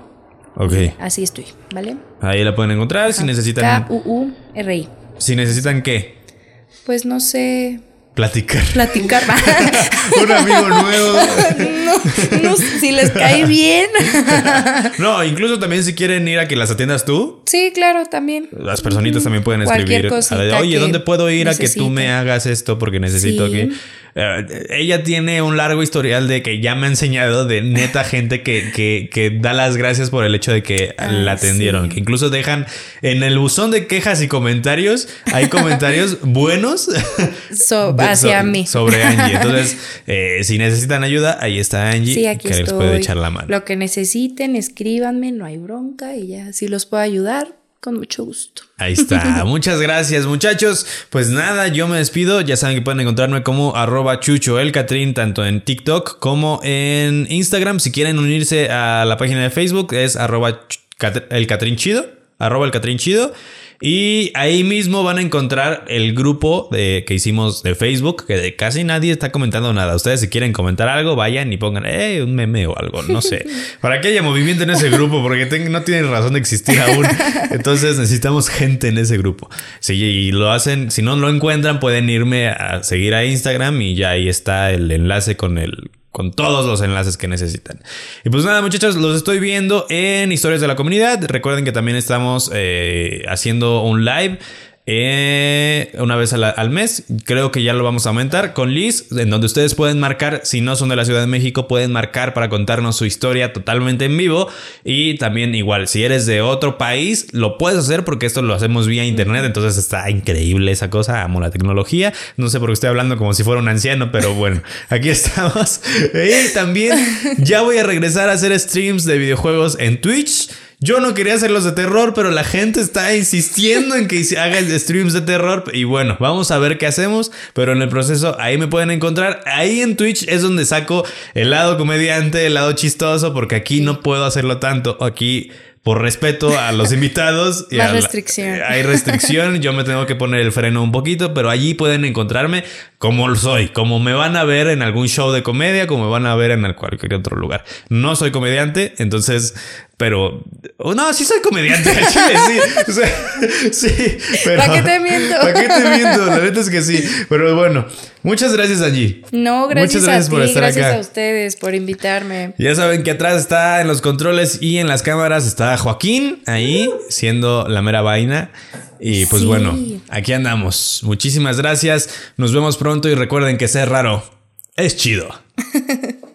Ok, Así estoy, ¿vale? ahí la pueden encontrar. Si necesitan, K-U-U-R-I. si necesitan qué? pues no sé, Platicar. platicar. *laughs* Un amigo nuevo. no, no, si les cae bien. No, incluso también si quieren ir a que las atiendas tú, sí, claro, también. las personitas también pueden escribir. la Oye, ¿dónde puedo ir a que tú me necesiten". hagas esto? Porque necesito Sí. que. Eh, ella tiene un largo historial de que ya me ha enseñado de neta gente que, que, que da las gracias por el hecho de que Ah, la atendieron. sí. Que incluso dejan en el buzón de quejas y comentarios, hay comentarios *laughs* buenos So- de- hacia so- mí. sobre Angie. Entonces, *laughs* eh, si necesitan ayuda, ahí está Angie Sí, aquí que les puede echar la mano. Lo que necesiten, escríbanme, no hay bronca y ya, si los puedo ayudar, con mucho gusto. Ahí está. *laughs* Muchas gracias, muchachos. Pues nada, yo me despido. Ya saben que pueden encontrarme como arroba chucho el Catrín, tanto en TikTok como en Instagram. Si quieren unirse a la página de Facebook, es arroba el Catrín Chido. Arroba el Catrín Chido. Y ahí mismo van a encontrar el grupo de, que hicimos de Facebook, que de casi nadie está comentando nada. Ustedes si quieren comentar algo, vayan y pongan eh, un meme o algo, no sé. *laughs* Para que haya movimiento en ese grupo, porque ten- no tienen razón de existir aún. Entonces necesitamos gente en ese grupo. Si y lo hacen, si no lo encuentran, pueden irme a seguir a Instagram y ya ahí está el enlace con el con todos los enlaces que necesitan. Y pues nada, muchachos, los estoy viendo en Historias de la Comunidad. Recuerden que también estamos eh, haciendo un live. Eh, una vez al, mes, creo que ya lo vamos a aumentar con Liz, en donde ustedes pueden marcar, si no son de la Ciudad de México, pueden marcar para contarnos su historia totalmente en vivo. Y también igual, si eres de otro país, lo puedes hacer porque esto lo hacemos vía internet, entonces está increíble esa cosa, amo la tecnología. No sé por qué estoy hablando como si fuera un anciano, pero bueno, *laughs* aquí estamos. Y también ya voy a regresar a hacer streams de videojuegos en Twitch. Yo no quería hacerlos de terror, pero la gente está insistiendo en que se hagan streams de terror. Y bueno, vamos a ver qué hacemos. Pero en el proceso, ahí me pueden encontrar. Ahí en Twitch es donde saco el lado comediante, el lado chistoso, porque aquí no puedo hacerlo tanto. Aquí, por respeto a los *laughs* invitados. y Más a la- restricción. hay restricción, yo me tengo que poner el freno un poquito, pero allí pueden encontrarme como soy, como me van a ver en algún show de comedia, como me van a ver en cualquier otro lugar. No soy comediante, entonces, pero oh, no, sí soy comediante, chile, sí, o sea, *laughs* sí, pero ¿Para qué te miento? ¿Para qué te miento? La neta es que sí, pero bueno, muchas gracias Angie. No, gracias, Muchas gracias a por estar gracias acá. a ustedes por invitarme. Ya saben que atrás está en los controles y en las cámaras está Joaquín ahí siendo la mera vaina. Y pues Sí. bueno, aquí andamos. Muchísimas gracias. Nos vemos pronto y recuerden que ser raro es chido. *laughs*